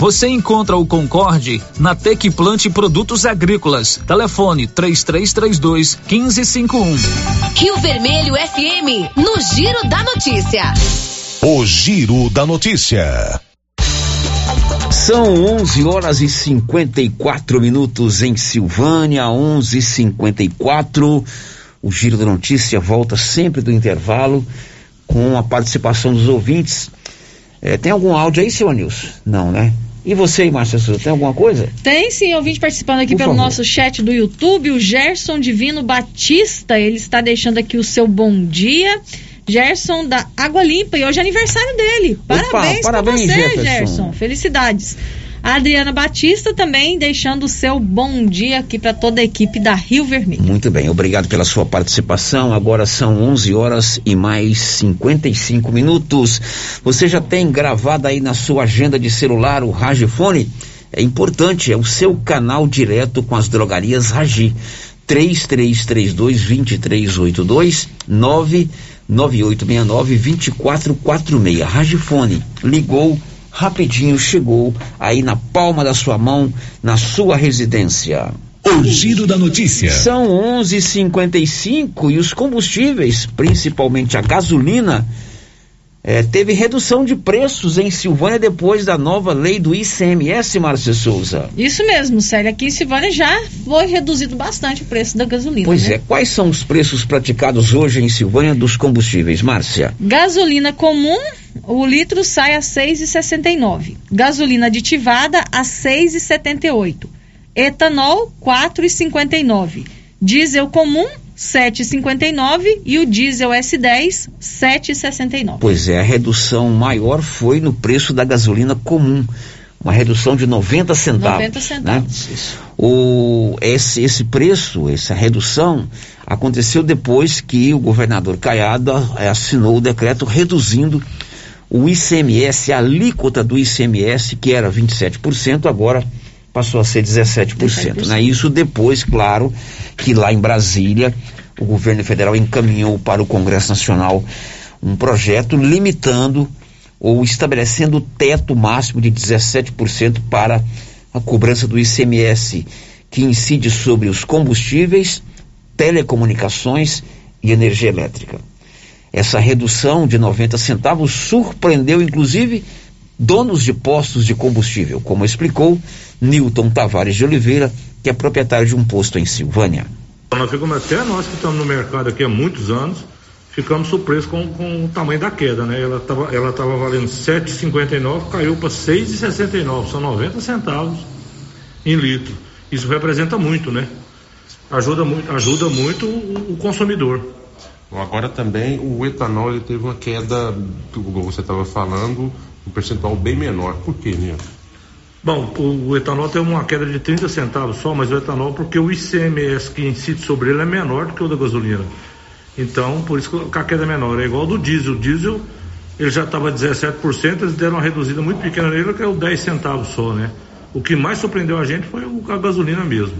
Você encontra o Concorde na Tec Plante Produtos Agrícolas. Telefone 3332 1551. Rio Vermelho FM, no Giro da Notícia. O Giro da Notícia. São 11 horas e 54 minutos em Silvânia, 11:54. O Giro da Notícia volta sempre do intervalo com a participação dos ouvintes. É, tem algum áudio aí, seu Anilson? Não, né? E você, Márcia Souza, tem alguma coisa? Tem sim, ouvinte participando aqui Por pelo favor. nosso chat do YouTube, o Gerson Divino Batista, ele está deixando aqui o seu bom dia. Gerson da Água Limpa, e hoje é aniversário dele. Parabéns, pra parabéns, você, Jefferson. Gerson. Felicidades. A Adriana Batista também deixando o seu bom dia aqui para toda a equipe da Rio Vermelho. Muito bem, obrigado pela sua participação. Agora são 11 horas e mais 55 minutos. Você já tem gravado aí na sua agenda de celular o Ragifone? É importante, é o seu canal direto com as drogarias Ragi. 3332 2382 99869 2446. Ragifone. Ligou rapidinho, chegou aí na palma da sua mão, na sua residência. O Giro da Notícia. São 11:55 e os combustíveis, principalmente a gasolina, eh, teve redução de preços em Silvânia depois da nova lei do ICMS, Márcia Souza. Isso mesmo, Célia. Aqui em Silvânia já foi reduzido bastante o preço da gasolina. Pois né? é, quais são os preços praticados hoje em Silvânia dos combustíveis, Márcia? Gasolina comum, o litro sai a 6,69. Gasolina aditivada a 6,78. Etanol 4,59. Diesel comum 7,59 e o diesel S10 7,69. Pois é, a redução maior foi no preço da gasolina comum. Uma redução de 90 centavos. 90 centavos. né? O, esse, esse preço, essa redução, aconteceu depois que o governador Caiado eh, assinou o decreto reduzindo o ICMS, a alíquota do ICMS, que era 27%, agora passou a ser 17%. Né? Isso depois, claro, que lá em Brasília, o governo federal encaminhou para o Congresso Nacional um projeto limitando ou estabelecendo o teto máximo de 17% para a cobrança do ICMS, que incide sobre os combustíveis, telecomunicações e energia elétrica. Essa redução de 90 centavos surpreendeu, inclusive, donos de postos de combustível, como explicou Newton Tavares de Oliveira, que é proprietário de um posto em Silvânia. Nós ficamos até nós que estamos no mercado aqui há muitos anos, ficamos surpresos com, com o tamanho da queda, né? Ela estava ela tava valendo 7,59, caiu para 6,69, são 90 centavos em litro. Isso representa muito, né? Ajuda muito, ajuda muito o, o consumidor. Agora também o etanol ele teve uma queda, como você estava falando, um percentual bem menor. Por quê, Nilton? Bom, o, o etanol teve uma queda de 30 centavos só, mas o etanol, porque o ICMS que incide sobre ele é menor do que o da gasolina. Então, por isso que a queda é menor. É igual do diesel. O diesel, ele já estava 17%, eles deram uma reduzida muito pequena nele, que é o 10 centavos só, né? O que mais surpreendeu a gente foi a gasolina mesmo.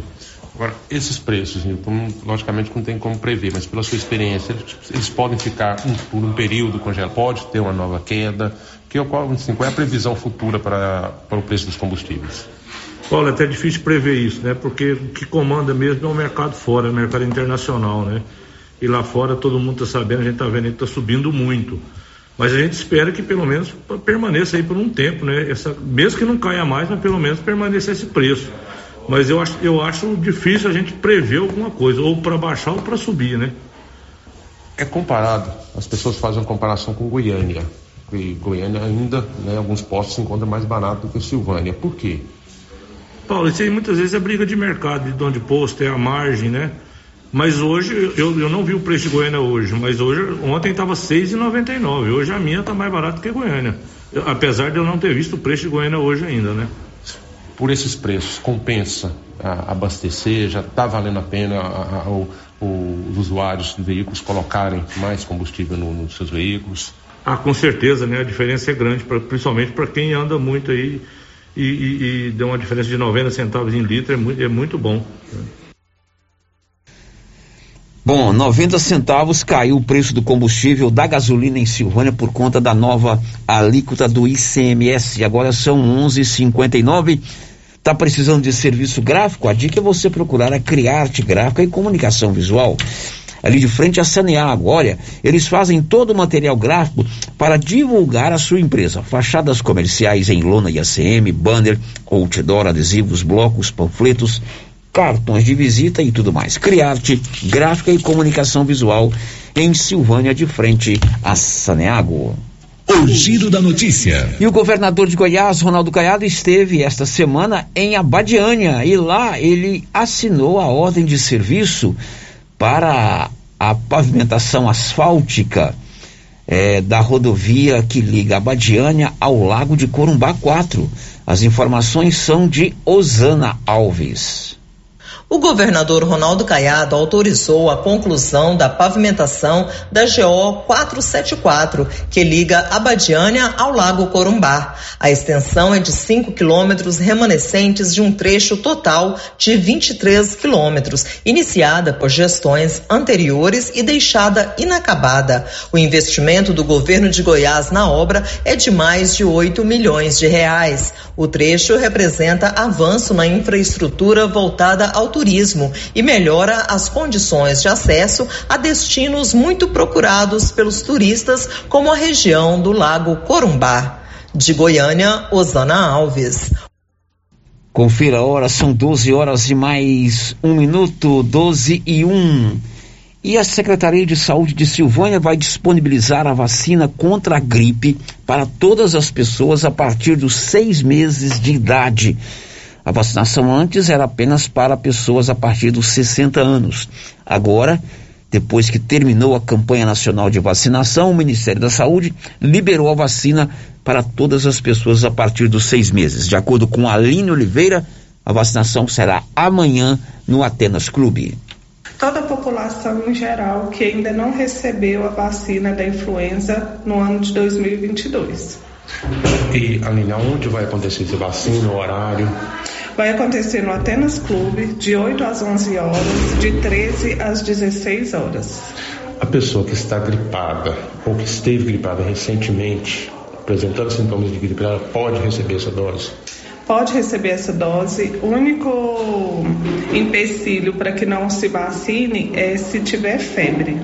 Agora, esses preços, Nilton, logicamente não tem como prever, mas pela sua experiência, eles, eles podem ficar um, por um período congelados, pode ter uma nova queda. Que, qual, assim, qual é a previsão futura para, para o preço dos combustíveis? Olha, é até difícil prever isso, né? Porque o que comanda mesmo é o mercado fora, é o mercado internacional, né? E lá fora todo mundo está sabendo, a gente está vendo que está subindo muito. Mas a gente espera que pelo menos permaneça aí por um tempo, né? Essa, mesmo que não caia mais, mas pelo menos permaneça esse preço. Mas eu acho, eu acho difícil a gente prever alguma coisa, ou para baixar ou para subir, né? É comparado, as pessoas fazem uma comparação com Goiânia. E Goiânia ainda, né, alguns postos se encontram mais barato do que Silvânia. Por quê? Paulo, isso aí muitas vezes é briga de mercado, de dono de posto, é a margem, né? Mas hoje, eu, eu não vi o preço de Goiânia hoje, mas hoje, ontem estava R$ 6,99. Hoje a minha está mais barata que Goiânia. Eu, apesar de eu não ter visto o preço de Goiânia hoje ainda, né? Por esses preços compensa a, abastecer, já está valendo a pena a, a, o, o, os usuários de veículos colocarem mais combustível no, nos seus veículos? Ah, com certeza, né? A diferença é grande, pra, principalmente para quem anda muito aí e, e, e deu uma diferença de 90 centavos em litro, é muito, é muito bom. Bom, 90 centavos caiu o preço do combustível da gasolina em Silvânia por conta da nova alíquota do ICMS. Agora são 11:59. Tá precisando de serviço gráfico? A dica é você procurar a Criarte Gráfica e Comunicação Visual. Ali de frente a Saneago, olha, eles fazem todo o material gráfico para divulgar a sua empresa. Fachadas comerciais em lona e ACM, banner, outdoor, adesivos, blocos, panfletos, cartões de visita e tudo mais. Criarte, gráfica e comunicação visual em Silvânia, de frente a Saneago. O giro da notícia. E o governador de Goiás, Ronaldo Caiado, esteve esta semana em Abadiânia e lá ele assinou a ordem de serviço para a pavimentação asfáltica eh, da rodovia que liga Abadiânia ao Lago de Corumbá 4. As informações são de Osana Alves. O governador Ronaldo Caiado autorizou a conclusão da pavimentação da GO 474, que liga Abadiânia ao Lago Corumbá. A extensão é de 5 quilômetros remanescentes de um trecho total de 23 quilômetros, iniciada por gestões anteriores e deixada inacabada. O investimento do governo de Goiás na obra é de mais de 8 milhões de reais. O trecho representa avanço na infraestrutura voltada ao turismo e melhora as condições de acesso a destinos muito procurados pelos turistas, como a região do Lago Corumbá. De Goiânia, Osana Alves. Confira a hora, são 12 horas e mais um minuto, 12 e 1. E a Secretaria de Saúde de Silvânia vai disponibilizar a vacina contra a gripe para todas as pessoas a partir dos seis meses de idade. A vacinação antes era apenas para pessoas a partir dos 60 anos. Agora, depois que terminou a campanha nacional de vacinação, o Ministério da Saúde liberou a vacina para todas as pessoas a partir dos seis meses. De acordo com Aline Oliveira, a vacinação será amanhã no Atenas Clube. Toda a população em geral que ainda não recebeu a vacina da influenza no ano de 2022. E, Aline, onde vai acontecer essa vacina, o horário? Vai acontecer no Atenas Clube, de 8 às 11 horas, de 13 às 16 horas. A pessoa que está gripada ou que esteve gripada recentemente, apresentando sintomas de gripe, ela pode receber essa dose? Pode receber essa dose. O único empecilho para que não se vacine é se tiver febre.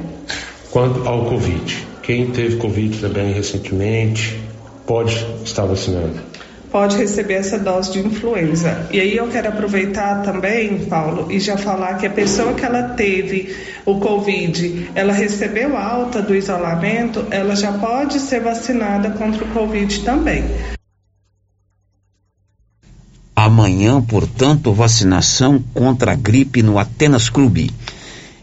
Quanto ao Covid, quem teve Covid também recentemente pode estar vacinando? Pode receber essa dose de influenza. E aí eu quero aproveitar também, Paulo, e já falar que a pessoa que ela teve o Covid, ela recebeu alta do isolamento, ela já pode ser vacinada contra o Covid também. Amanhã, portanto, vacinação contra a gripe no Atenas Clube.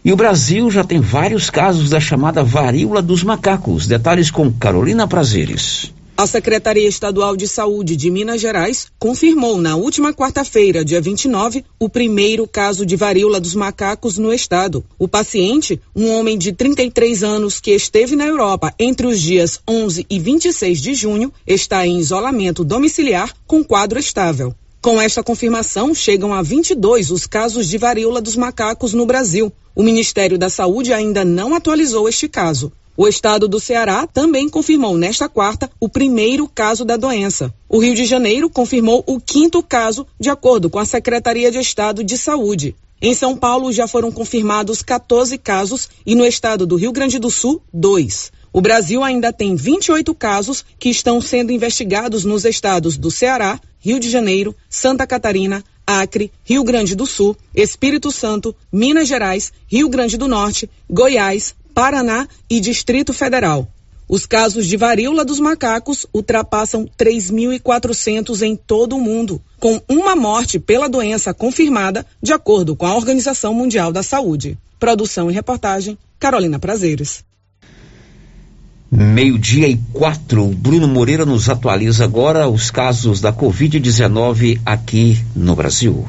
E o Brasil já tem vários casos da chamada varíola dos macacos. Detalhes com Carolina Prazeres. A Secretaria Estadual de Saúde de Minas Gerais confirmou na última quarta-feira, dia 29, o primeiro caso de varíola dos macacos no estado. O paciente, um homem de 33 anos que esteve na Europa entre os dias 11 e 26 de junho, está em isolamento domiciliar com quadro estável. Com esta confirmação, chegam a 22 os casos de varíola dos macacos no Brasil. O Ministério da Saúde ainda não atualizou este caso. O estado do Ceará também confirmou nesta quarta o primeiro caso da doença. O Rio de Janeiro confirmou o quinto caso, de acordo com a Secretaria de Estado de Saúde. Em São Paulo já foram confirmados 14 casos e no estado do Rio Grande do Sul, dois. O Brasil ainda tem 28 casos que estão sendo investigados nos estados do Ceará, Rio de Janeiro, Santa Catarina, Acre, Rio Grande do Sul, Espírito Santo, Minas Gerais, Rio Grande do Norte, Goiás, Paraná e Distrito Federal. Os casos de varíola dos macacos ultrapassam 3.400 em todo o mundo, com uma morte pela doença confirmada, de acordo com a Organização Mundial da Saúde. Produção e reportagem, Carolina Prazeres. Meio-dia e quatro. Bruno Moreira nos atualiza agora os casos da Covid-19 aqui no Brasil.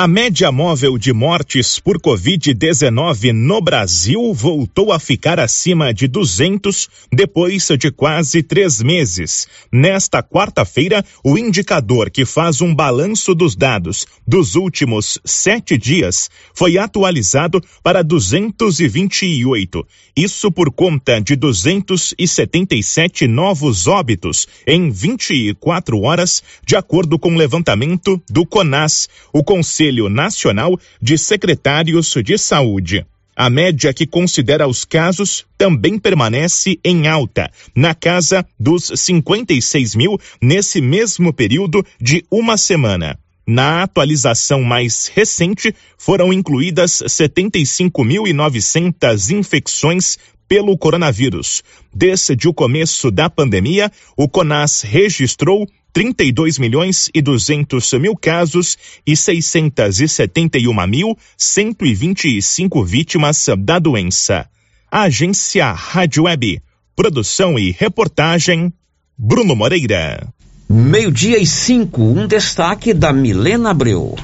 A média móvel de mortes por Covid-19 no Brasil voltou a ficar acima de 200 depois de quase três meses. Nesta quarta-feira, o indicador que faz um balanço dos dados dos últimos sete dias foi atualizado para 228. Isso por conta de 277 novos óbitos em 24 horas, de acordo com o levantamento do CONAS, o Conselho Conselho Nacional de Secretários de Saúde. A média que considera os casos também permanece em alta, na casa dos 56 mil nesse mesmo período de uma semana. Na atualização mais recente, foram incluídas 75.900 infecções pelo coronavírus. Desde o começo da pandemia, o CONAS registrou 32 milhões e 200 mil casos e 671 mil 125 vítimas da doença. Agência Rádio Web. Produção e reportagem Bruno Moreira. Meio-dia e cinco, um destaque da Milena Abreu.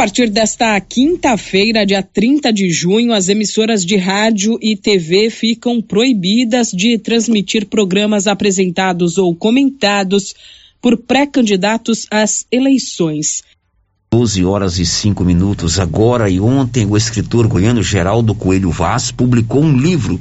A partir desta quinta-feira, dia 30 de junho, as emissoras de rádio e TV ficam proibidas de transmitir programas apresentados ou comentados por pré-candidatos às eleições. 12 horas e 5 minutos. Agora e ontem, o escritor goiano Geraldo Coelho Vaz publicou um livro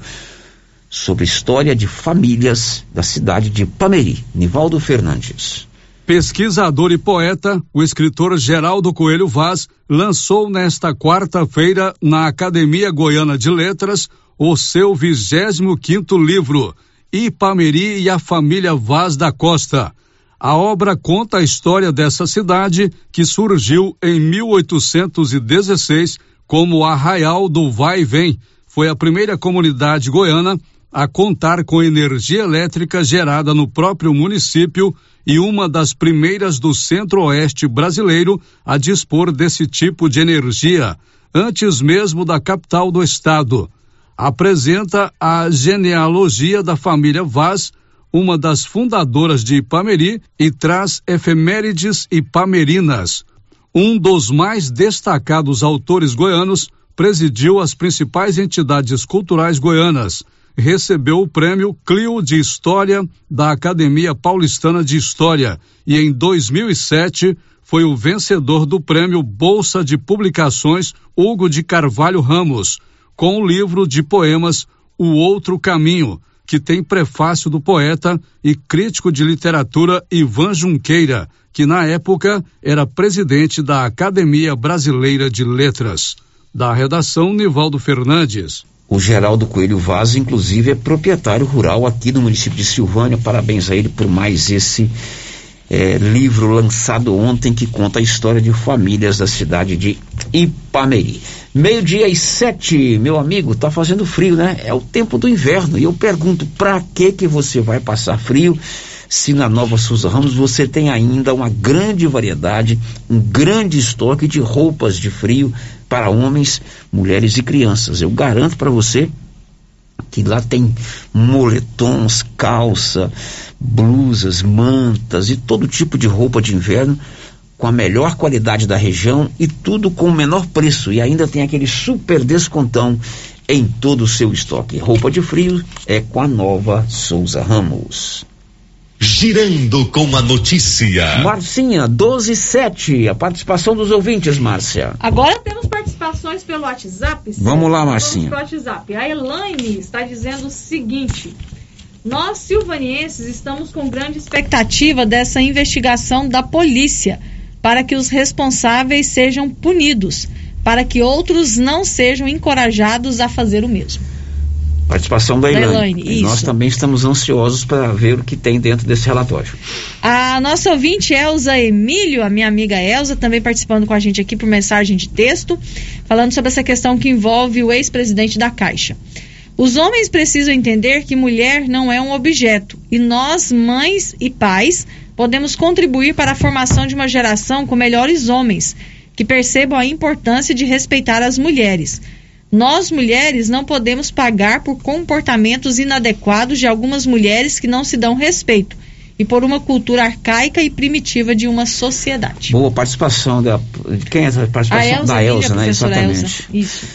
sobre história de famílias da cidade de Pameri. Nivaldo Fernandes. Pesquisador e poeta, o escritor Geraldo Coelho Vaz lançou nesta quarta-feira na Academia Goiana de Letras o seu 25 quinto livro, Ipameri e a Família Vaz da Costa a obra conta a história dessa cidade que surgiu em 1816 como Arraial do Vai e Vem. Foi a primeira comunidade goiana a contar com energia elétrica gerada no próprio município e uma das primeiras do centro-oeste brasileiro a dispor desse tipo de energia, antes mesmo da capital do estado. Apresenta a genealogia da família Vaz uma das fundadoras de Ipameri, e traz efemérides ipamerinas. Um dos mais destacados autores goianos presidiu as principais entidades culturais goianas. Recebeu o prêmio Clio de História da Academia Paulistana de História e em 2007 foi o vencedor do prêmio Bolsa de Publicações Hugo de Carvalho Ramos, com o livro de poemas O Outro Caminho, que tem prefácio do poeta e crítico de literatura Ivan Junqueira, que na época era presidente da Academia Brasileira de Letras. Da redação, Nivaldo Fernandes. O Geraldo Coelho Vaz, inclusive, é proprietário rural aqui do município de Silvânia. Parabéns a ele por mais esse é, livro lançado ontem que conta a história de famílias da cidade de Ipameri. Meio-dia e sete, meu amigo, tá fazendo frio, né? É o tempo do inverno. E eu pergunto, pra que que você vai passar frio? Se na Nova Souza Ramos você tem ainda uma grande variedade, um grande estoque de roupas de frio para homens, mulheres e crianças. Eu garanto para você que lá tem moletons, calça, blusas, mantas e todo tipo de roupa de inverno com a melhor qualidade da região e tudo com o menor preço e ainda tem aquele super descontão em todo o seu estoque. Roupa de frio é com a nova Souza Ramos. Girando com a notícia. Marcinha, 12 e 7. A participação dos ouvintes, Márcia. Agora temos participações pelo WhatsApp. Vamos lá, Vamos Marcinha. pelo WhatsApp. A Elaine está dizendo o seguinte: Nós, silvanienses, estamos com grande expectativa dessa investigação da polícia para que os responsáveis sejam punidos, para que outros não sejam encorajados a fazer o mesmo. Participação da Da Elaine. E Nós também estamos ansiosos para ver o que tem dentro desse relatório. A nossa ouvinte Elza Emílio, a minha amiga Elza, também participando com a gente aqui por mensagem de texto, falando sobre essa questão que envolve o ex-presidente da Caixa. Os homens precisam entender que mulher não é um objeto e nós, mães e pais, podemos contribuir para a formação de uma geração com melhores homens que percebam a importância de respeitar as mulheres. Nós, mulheres, não podemos pagar por comportamentos inadequados de algumas mulheres que não se dão respeito e por uma cultura arcaica e primitiva de uma sociedade. Boa participação da. Quem é essa participação? A Elza da Elza, né? Exatamente. Elza. Isso.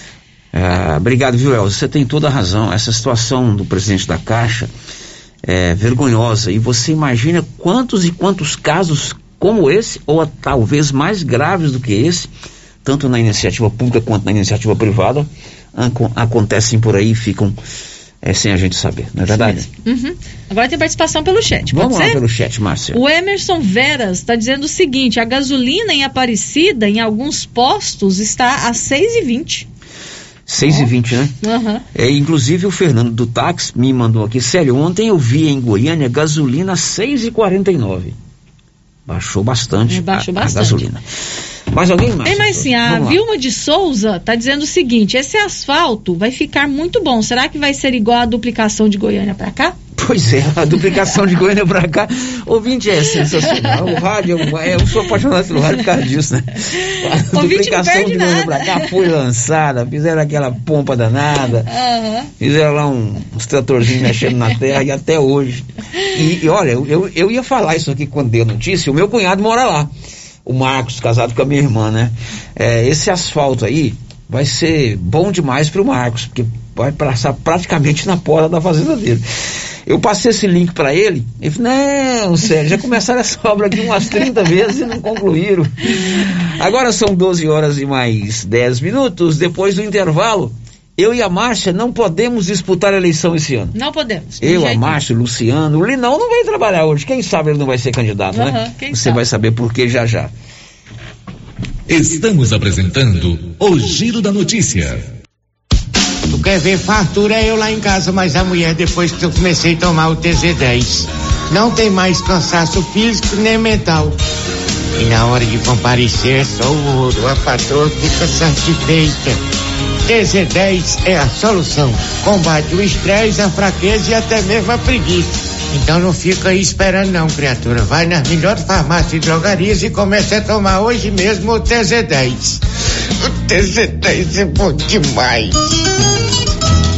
Ah, obrigado, viu, Elza? Você tem toda a razão. Essa situação do presidente da Caixa é vergonhosa. E você imagina quantos e quantos casos como esse, ou a- talvez mais graves do que esse, tanto na iniciativa pública quanto na iniciativa privada, acon- acontecem por aí e ficam é, sem a gente saber, não é verdade? Uhum. Agora tem participação pelo chat. Vamos lá ser? pelo chat, Márcia. O Emerson Veras está dizendo o seguinte: a gasolina em Aparecida, em alguns postos, está a 6,20. 6 e 20 né? Aham. É, inclusive o Fernando do táxi me mandou aqui, sério, ontem eu vi em Goiânia gasolina 6,49. Baixou bastante, É, baixou a, a bastante. gasolina. Mais alguém, Márcia? Tem mais sim, a. Vilma de Souza está dizendo o seguinte: esse asfalto vai ficar muito bom. Será que vai ser igual a duplicação de Goiânia para cá? Pois é, a duplicação de Goiânia pra cá. Ouvinte é sensacional. O rádio, é, eu sou apaixonado pelo rádio por causa disso, né? *laughs* A Ouvinte duplicação de Goiânia pra cá foi lançada, fizeram aquela pompa danada. Aham. Fizeram lá um, uns tratorzinhos mexendo na terra e até hoje. E, e olha, eu, eu, eu ia falar isso aqui quando dei a notícia. O meu cunhado mora lá. O Marcos, casado com a minha irmã, né? É, esse asfalto aí vai ser bom demais pro Marcos, porque vai passar praticamente na porta da fazenda dele. Eu passei esse link para ele, ele falou, não, sério, já começaram essa obra aqui umas 30 vezes e não concluíram. Agora são 12 horas e mais 10 minutos, depois do intervalo, eu e a Márcia não podemos disputar a eleição esse ano. Não podemos. de Eu, a Márcia, o Luciano, o Linão não vai trabalhar hoje. Quem sabe ele não vai ser candidato, né? Aham, quem Você sabe. vai saber por que já já. Estamos apresentando o Giro da Notícia. Tu quer ver fartura é eu lá em casa, mas a mulher depois que eu comecei a tomar o TZ10. Não tem mais cansaço físico nem mental. E na hora de comparecer é só o ouro, a patroa fica satisfeita. TZ10 é a solução. Combate o estresse, a fraqueza e até mesmo a preguiça. Então não fica aí esperando não, criatura. Vai nas melhores farmácias e drogarias e comece a tomar hoje mesmo o TZ10. *laughs* O TZ10 é bom demais.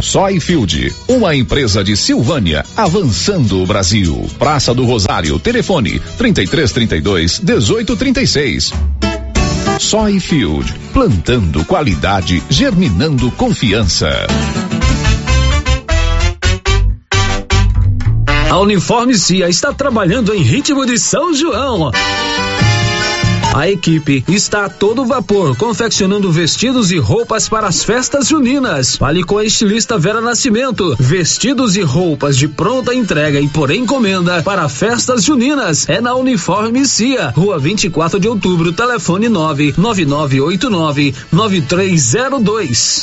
Soyfield, uma empresa de Silvânia, avançando o Brasil. Praça do Rosário, telefone 3332 1836. Soyfield, plantando qualidade, germinando confiança. A Uniforme Cia está trabalhando em ritmo de São João. A equipe está a todo vapor, confeccionando vestidos e roupas para as festas juninas. Fale com a estilista Vera Nascimento. Vestidos e roupas de pronta entrega e por encomenda para festas juninas. É na Uniforme Cia, Rua 24 de Outubro, telefone 99989 9302.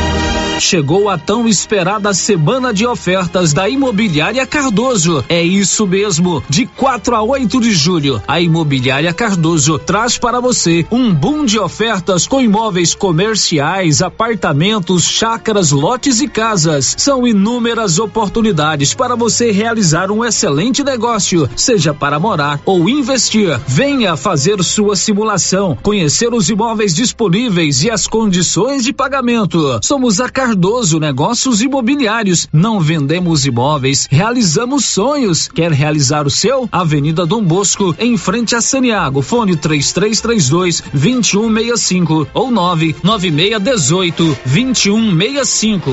Chegou a tão esperada semana de ofertas da Imobiliária Cardoso. É isso mesmo. De 4 a 8 de julho, a Imobiliária Cardoso traz para você um boom de ofertas com imóveis comerciais, apartamentos, chácaras, lotes e casas. São inúmeras oportunidades para você realizar um excelente negócio, seja para morar ou investir. Venha fazer sua simulação, conhecer os imóveis disponíveis e as condições de pagamento. Somos a Cardoso Cardoso Negócios Imobiliários. Não vendemos imóveis, realizamos sonhos. Quer realizar o seu? Avenida Dom Bosco, em frente a Saniago. Fone 3332 2165 ou 99618 2165.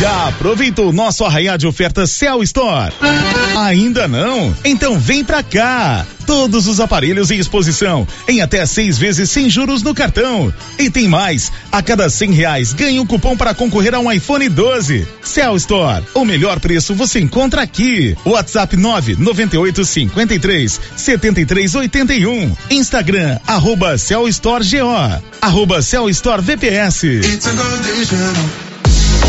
Já aproveitou nosso arraial de ofertas Cell Store? Ainda não? Então vem pra cá! Todos os aparelhos em exposição, em até seis vezes sem juros no cartão. E tem mais: a cada cem reais ganhe um cupom para concorrer a um iPhone 12. Cell Store, o melhor preço você encontra aqui. WhatsApp 998 53 73 81. Instagram, arroba Cell Store GO, arroba Cell Store VPS.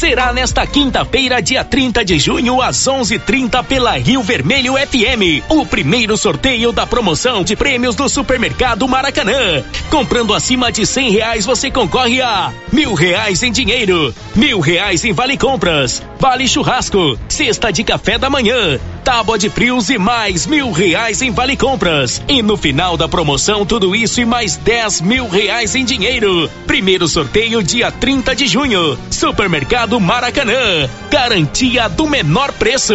Será nesta quinta-feira, dia 30 de junho, às 11:30 pela Rio Vermelho FM, o primeiro sorteio da promoção de prêmios do Supermercado Maracanã. Comprando acima de cem reais, você concorre a mil reais em dinheiro, mil reais em vale compras, vale churrasco, cesta de café da manhã, tábua de frios e mais mil reais em vale compras. E no final da promoção, tudo isso e mais dez mil reais em dinheiro. Primeiro sorteio, dia 30 de junho. Supermercado Maracanã. Garantia do menor preço.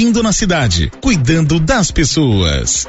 investindo na cidade, cuidando das pessoas.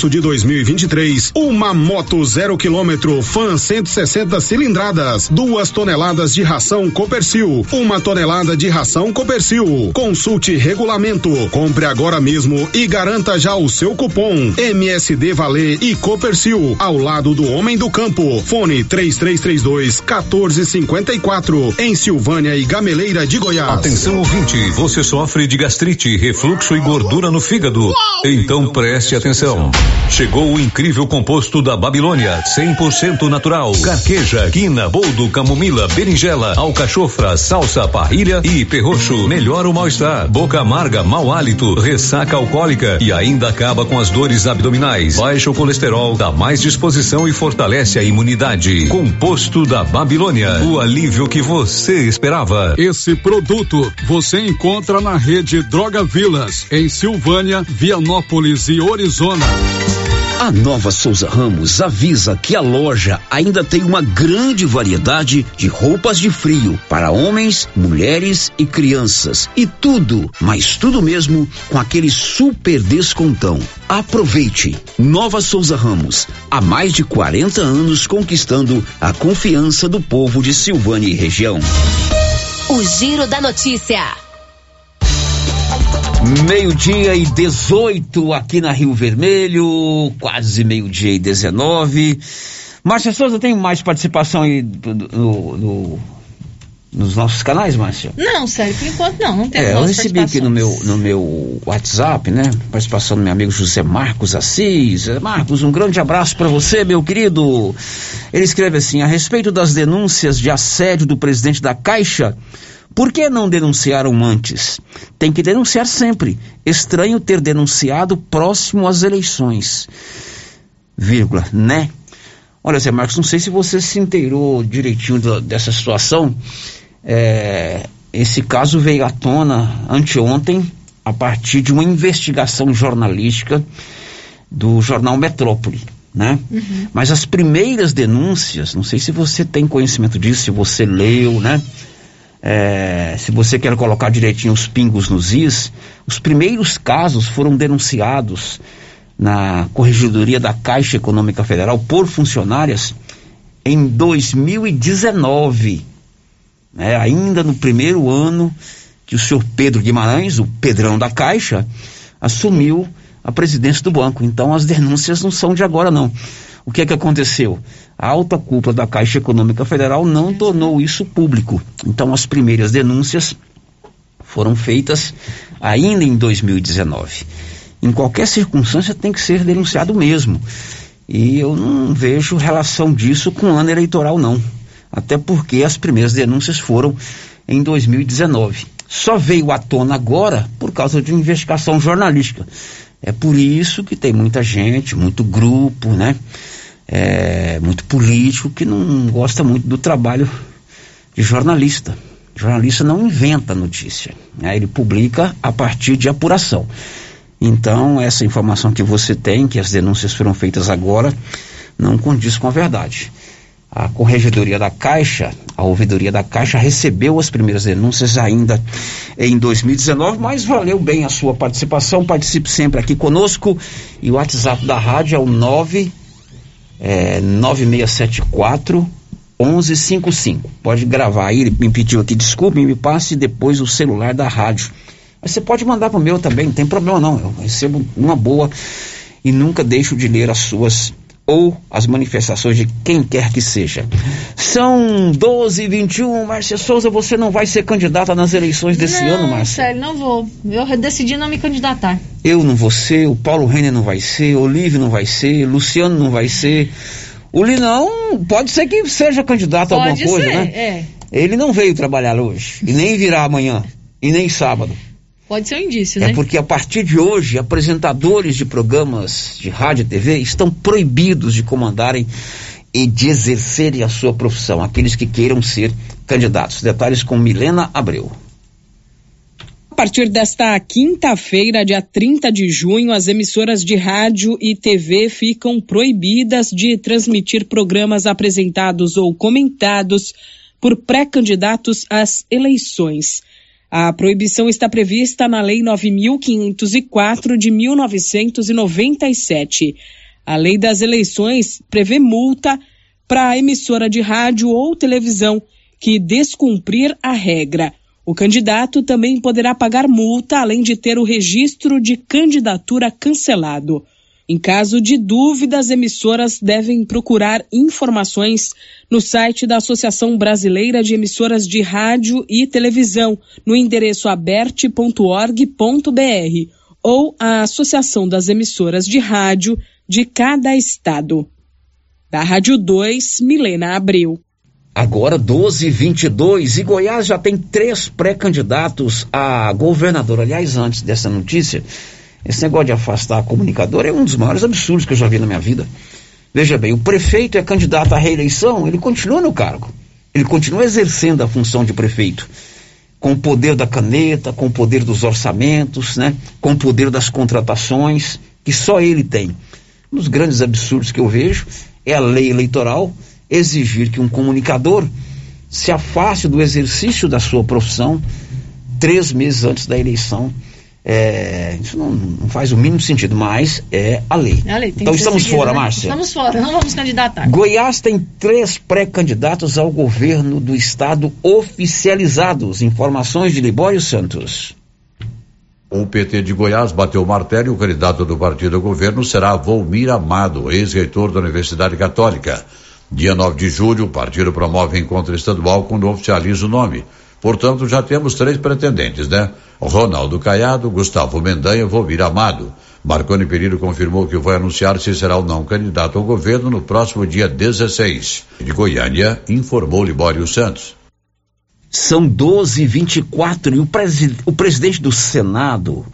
março de 2023, uma moto zero quilômetro Fan 160 cilindradas, duas toneladas de ração Copercil, uma tonelada de ração Copercil. Consulte regulamento, compre agora mesmo e garanta já o seu cupom MSD Valer e Copercil ao lado do homem do campo. Fone 3332 1454 em Silvânia e Gameleira de Goiás. Atenção ouvinte, você sofre de gastrite, refluxo e gordura no fígado. Então preste atenção. Chegou o incrível composto da Babilônia, 100% natural. Carqueja, quina, boldo, camomila, berinjela, alcachofra, salsa, parrilha e perroxo. Melhora o mal-estar, boca amarga, mau hálito, ressaca alcoólica e ainda acaba com as dores abdominais. Baixa o colesterol, dá mais disposição e fortalece a imunidade. Composto da Babilônia, o alívio que você esperava. Esse produto você encontra na rede Droga Vilas, em Silvânia, Vianópolis e Orizona. A Nova Souza Ramos avisa que a loja ainda tem uma grande variedade de roupas de frio para homens, mulheres e crianças. E tudo, mas tudo mesmo, com aquele super descontão. Aproveite! Nova Souza Ramos, há mais de 40 anos conquistando a confiança do povo de Silvânia e região. O Giro da Notícia. Meio-dia e 18 aqui na Rio Vermelho, quase meio-dia e 19. Márcia Souza, tem mais participação aí do, do, nos nossos canais, Márcia? Não, sério, por enquanto não, não tem É, eu recebi aqui no meu, no meu WhatsApp, né? Participação do meu amigo José Marcos Assis. Marcos, um grande abraço para você, meu querido. Ele escreve assim: a respeito das denúncias de assédio do presidente da Caixa. Por que não denunciaram antes? Tem que denunciar sempre. Estranho ter denunciado próximo às eleições. Vírgula, né? Olha, Zé Marcos, não sei se você se inteirou direitinho da- dessa situação. É, esse caso veio à tona anteontem, a partir de uma investigação jornalística do jornal Metrópole, né? Mas as primeiras denúncias, não sei se você tem conhecimento disso, se você leu, né? É, se você quer colocar direitinho os pingos nos is, os primeiros casos foram denunciados na Corregedoria da Caixa Econômica Federal por funcionárias em 2019, né? ainda no primeiro ano que o senhor Pedro Guimarães, o Pedrão da Caixa, assumiu a presidência do banco. Então as denúncias não são de agora, não. O que é que aconteceu? A alta cúpula da Caixa Econômica Federal não tornou isso público. Então as primeiras denúncias foram feitas ainda em 2019. Em qualquer circunstância tem que ser denunciado mesmo. E eu não vejo relação disso com o ano eleitoral, não. Até porque as primeiras denúncias foram em 2019. Só veio à tona agora por causa de uma investigação jornalística. É por isso que tem muita gente, muito grupo, né? É, muito político que não gosta muito do trabalho de jornalista. O jornalista não inventa notícia, né? ele publica a partir de apuração. Então, essa informação que você tem, que as denúncias foram feitas agora, não condiz com a verdade. A Corregedoria da Caixa, a Ouvidoria da Caixa, recebeu as primeiras denúncias ainda em 2019, mas valeu bem a sua participação. Participe sempre aqui conosco. E o WhatsApp da rádio é o 9, é, 9674 1155. Pode gravar aí, ele me pediu aqui, desculpe, me passe depois o celular da rádio. Mas você pode mandar pro meu também, não tem problema não. Eu recebo uma boa e nunca deixo de ler as suas ou as manifestações de quem quer que seja. São 12 e 21 Márcia Souza, você não vai ser candidata nas eleições desse não, ano, Márcia? sério, não vou. Eu decidi não me candidatar. Eu não vou ser, o Paulo Renner não vai ser, o Olívio não vai ser, Luciano não vai ser. O Linão pode ser que seja candidato a alguma Pode coisa, ser, né? é. Ele não veio trabalhar hoje, e nem virá amanhã, e nem sábado. Pode ser um indício, É né? porque a partir de hoje, apresentadores de programas de rádio e TV estão proibidos de comandarem e de exercerem a sua profissão, aqueles que queiram ser candidatos. Detalhes com Milena Abreu. A partir desta quinta-feira, dia 30 de junho, as emissoras de rádio e TV ficam proibidas de transmitir programas apresentados ou comentados por pré-candidatos às eleições. A proibição está prevista na Lei 9.504 de 1997. A Lei das Eleições prevê multa para a emissora de rádio ou televisão que descumprir a regra. O candidato também poderá pagar multa, além de ter o registro de candidatura cancelado. Em caso de dúvida, as emissoras devem procurar informações no site da Associação Brasileira de Emissoras de Rádio e Televisão, no endereço aberte.org.br, ou a Associação das Emissoras de Rádio de cada estado. Da Rádio 2, Milena Abreu. Agora 12 e 22 e Goiás já tem três pré-candidatos a governador. Aliás, antes dessa notícia, esse negócio de afastar a comunicadora é um dos maiores absurdos que eu já vi na minha vida. Veja bem, o prefeito é candidato à reeleição, ele continua no cargo. Ele continua exercendo a função de prefeito. Com o poder da caneta, com o poder dos orçamentos, né? com o poder das contratações, que só ele tem. Um dos grandes absurdos que eu vejo é a lei eleitoral exigir que um comunicador se afaste do exercício da sua profissão três meses antes da eleição. É, isso não, não, faz o mínimo sentido, mas é a lei. É a lei então estamos seguido, fora, né? Márcia. Estamos fora, não vamos candidatar. Goiás tem três pré-candidatos ao governo do estado oficializados. Informações de Libório Santos. O PT de Goiás bateu o martelo e o candidato do partido ao governo será Volmir Amado, ex-reitor da Universidade Católica. Dia 9 de julho, o partido promove encontro estadual quando oficializa o nome. Portanto, já temos três pretendentes, né? Ronaldo Caiado, Gustavo Mendanha e Volmir Amado. Marconi Pereira confirmou que vai anunciar se será ou não candidato ao governo no próximo dia 16. De Goiânia, informou Libório Santos. São 12 e 24 e o, presi o presidente do Senado,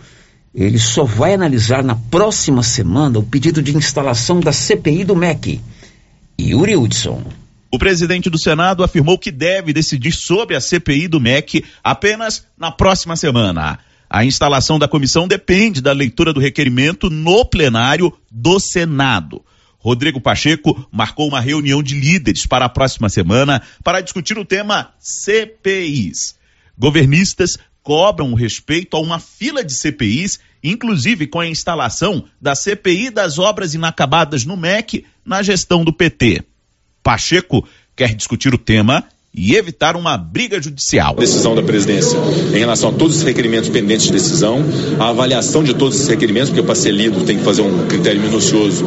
ele só vai analisar na próxima semana o pedido de instalação da CPI do MEC. Yuri Hudson. O presidente do Senado afirmou que deve decidir sobre a CPI do MEC apenas na próxima semana. A instalação da comissão depende da leitura do requerimento no plenário do Senado. Rodrigo Pacheco marcou uma reunião de líderes para a próxima semana para discutir o tema CPIs. Governistas cobram respeito a uma fila de CPIs, inclusive com a instalação da CPI das obras inacabadas no MEC na gestão do PT. Pacheco quer discutir o tema e evitar uma briga judicial. Decisão da presidência em relação a todos os requerimentos pendentes de decisão, a avaliação de todos esses requerimentos, porque para ser lido tem que fazer um critério minucioso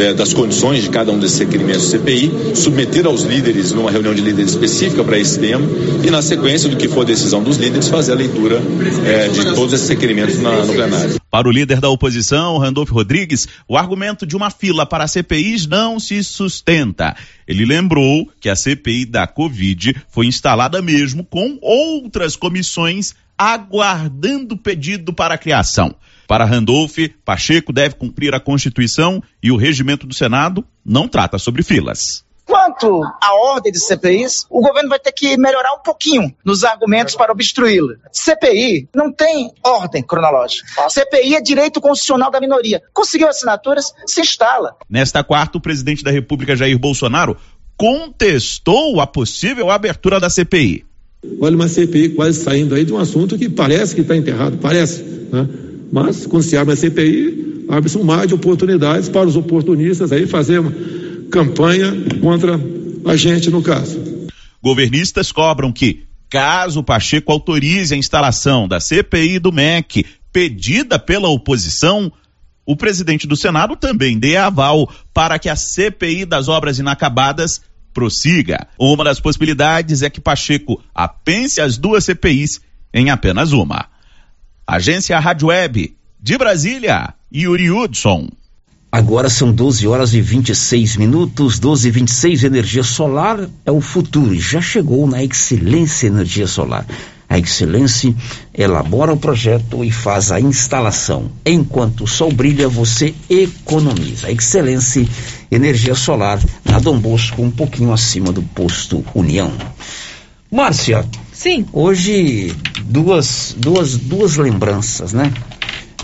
eh, das condições de cada um desses requerimentos do CPI, submeter aos líderes numa reunião de líderes específica para esse tema e na sequência do que for a decisão dos líderes fazer a leitura eh, de todos esses requerimentos na, no plenário. Para o líder da oposição, Randolfo Rodrigues, o argumento de uma fila para CPIs não se sustenta. Ele lembrou que a CPI da Covid foi instalada mesmo com outras comissões aguardando pedido para a criação. Para Randolph, Pacheco deve cumprir a Constituição e o regimento do Senado não trata sobre filas. Quanto à ordem de CPIs, o governo vai ter que melhorar um pouquinho nos argumentos para obstruí-la. CPI não tem ordem cronológica. CPI é direito constitucional da minoria. Conseguiu assinaturas, se instala. Nesta quarta, o presidente da República, Jair Bolsonaro, contestou a possível abertura da CPI. Olha, uma CPI quase saindo aí de um assunto que parece que está enterrado, parece. Né? Mas, quando se abre a CPI, abre-se um mar de oportunidades para os oportunistas aí fazer uma campanha contra a gente, no caso. Governistas cobram que, caso Pacheco autorize a instalação da CPI do MEC, pedida pela oposição, o presidente do Senado também dê aval para que a CPI das obras inacabadas prossiga. Uma das possibilidades é que Pacheco apense as duas CPIs em apenas uma. Agência Rádio Web, de Brasília, Yuri Hudson. Agora são 12 horas e 26 minutos, 12 e 26. Energia solar é o futuro e já chegou na Excelência Energia Solar. A Excelência elabora o projeto e faz a instalação. Enquanto o sol brilha, você economiza. A Excelência Energia Solar na Dom Bosco, um pouquinho acima do posto União. Márcia. Sim. Hoje, duas, duas, duas lembranças, né?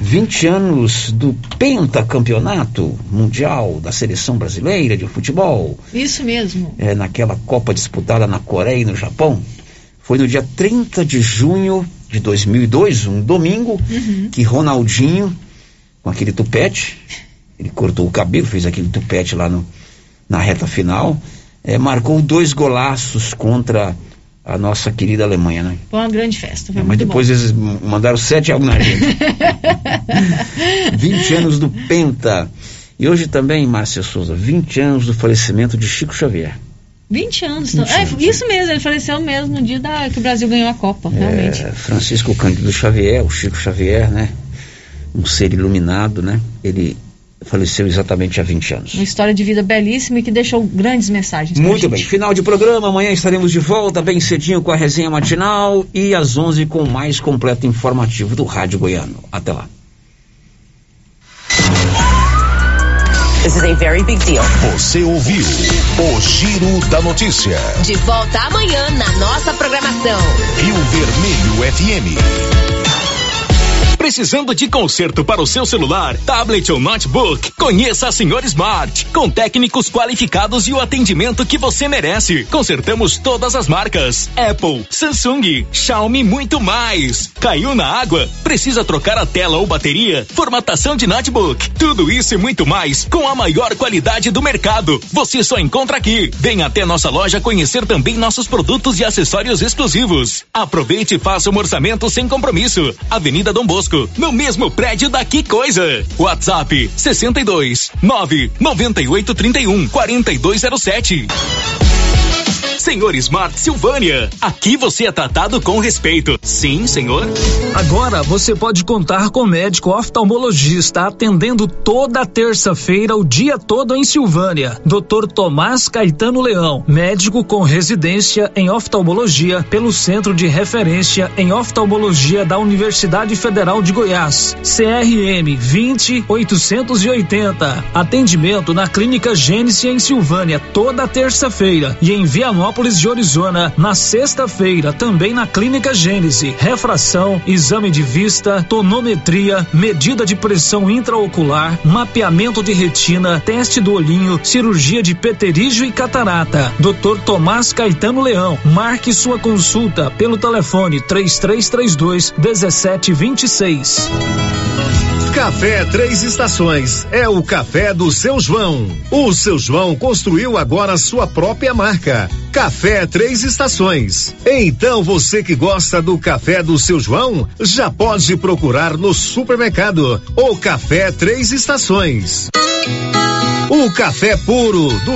20 anos do pentacampeonato mundial da seleção brasileira de futebol. Isso mesmo. É, naquela Copa disputada na Coreia e no Japão. Foi no dia 30 de junho de 2002, um domingo, uhum. que Ronaldinho, com aquele tupete, ele cortou o cabelo, fez aquele tupete lá no, na reta final, é, marcou dois golaços contra a nossa querida Alemanha, né? Foi uma grande festa. Foi é, mas depois bom. eles mandaram sete algo na gente. *laughs* 20 anos do Penta. E hoje também, Márcia Souza, 20 anos do falecimento de Chico Xavier. 20 anos. 20 é, anos, isso mesmo, ele faleceu mesmo no dia da, que o Brasil ganhou a Copa, realmente. É, Francisco Cândido Xavier, o Chico Xavier, né? Um ser iluminado, né? Ele faleceu exatamente há 20 anos. Uma história de vida belíssima e que deixou grandes mensagens. Muito gente. bem, final de programa, amanhã estaremos de volta bem cedinho com a resenha matinal e às 11 com o mais completo informativo do Rádio Goiano. Até lá. This is a very big deal. Você ouviu o Giro da Notícia. De volta amanhã na nossa programação. Rio Vermelho FM. Precisando de conserto para o seu celular, tablet ou notebook? Conheça a Senhor Smart, com técnicos qualificados e o atendimento que você merece. Consertamos todas as marcas: Apple, Samsung, Xiaomi e muito mais. Caiu na água? Precisa trocar a tela ou bateria? Formatação de notebook? Tudo isso e muito mais com a maior qualidade do mercado. Você só encontra aqui. Venha até nossa loja conhecer também nossos produtos e acessórios exclusivos. Aproveite e faça um orçamento sem compromisso. Avenida Dom Bosco, no mesmo prédio da Que Coisa. WhatsApp 62 9 98 31 4207. Senhor Smart Silvânia, aqui você é tratado com respeito. Sim, senhor? Agora você pode contar com médico oftalmologista atendendo toda terça-feira o dia todo em Silvânia. Dr. Tomás Caetano Leão, médico com residência em oftalmologia pelo Centro de Referência em Oftalmologia da Universidade Federal de Goiás. CRM 20880. Atendimento na Clínica Gênesis em Silvânia toda terça-feira e em Vianópolis de Orizona na sexta-feira também na Clínica Gênese. Refração, exame de vista, tonometria, medida de pressão intraocular, mapeamento de retina, teste do olhinho, cirurgia de peterígio e catarata. Dr. Tomás Caetano Leão. Marque sua consulta pelo telefone 3332 1726. Café Três Estações é o café do seu João. O seu João construiu agora sua própria marca. Café Três Estações. Então você que gosta do café do seu João, já pode procurar no supermercado o Café Três Estações. O café puro do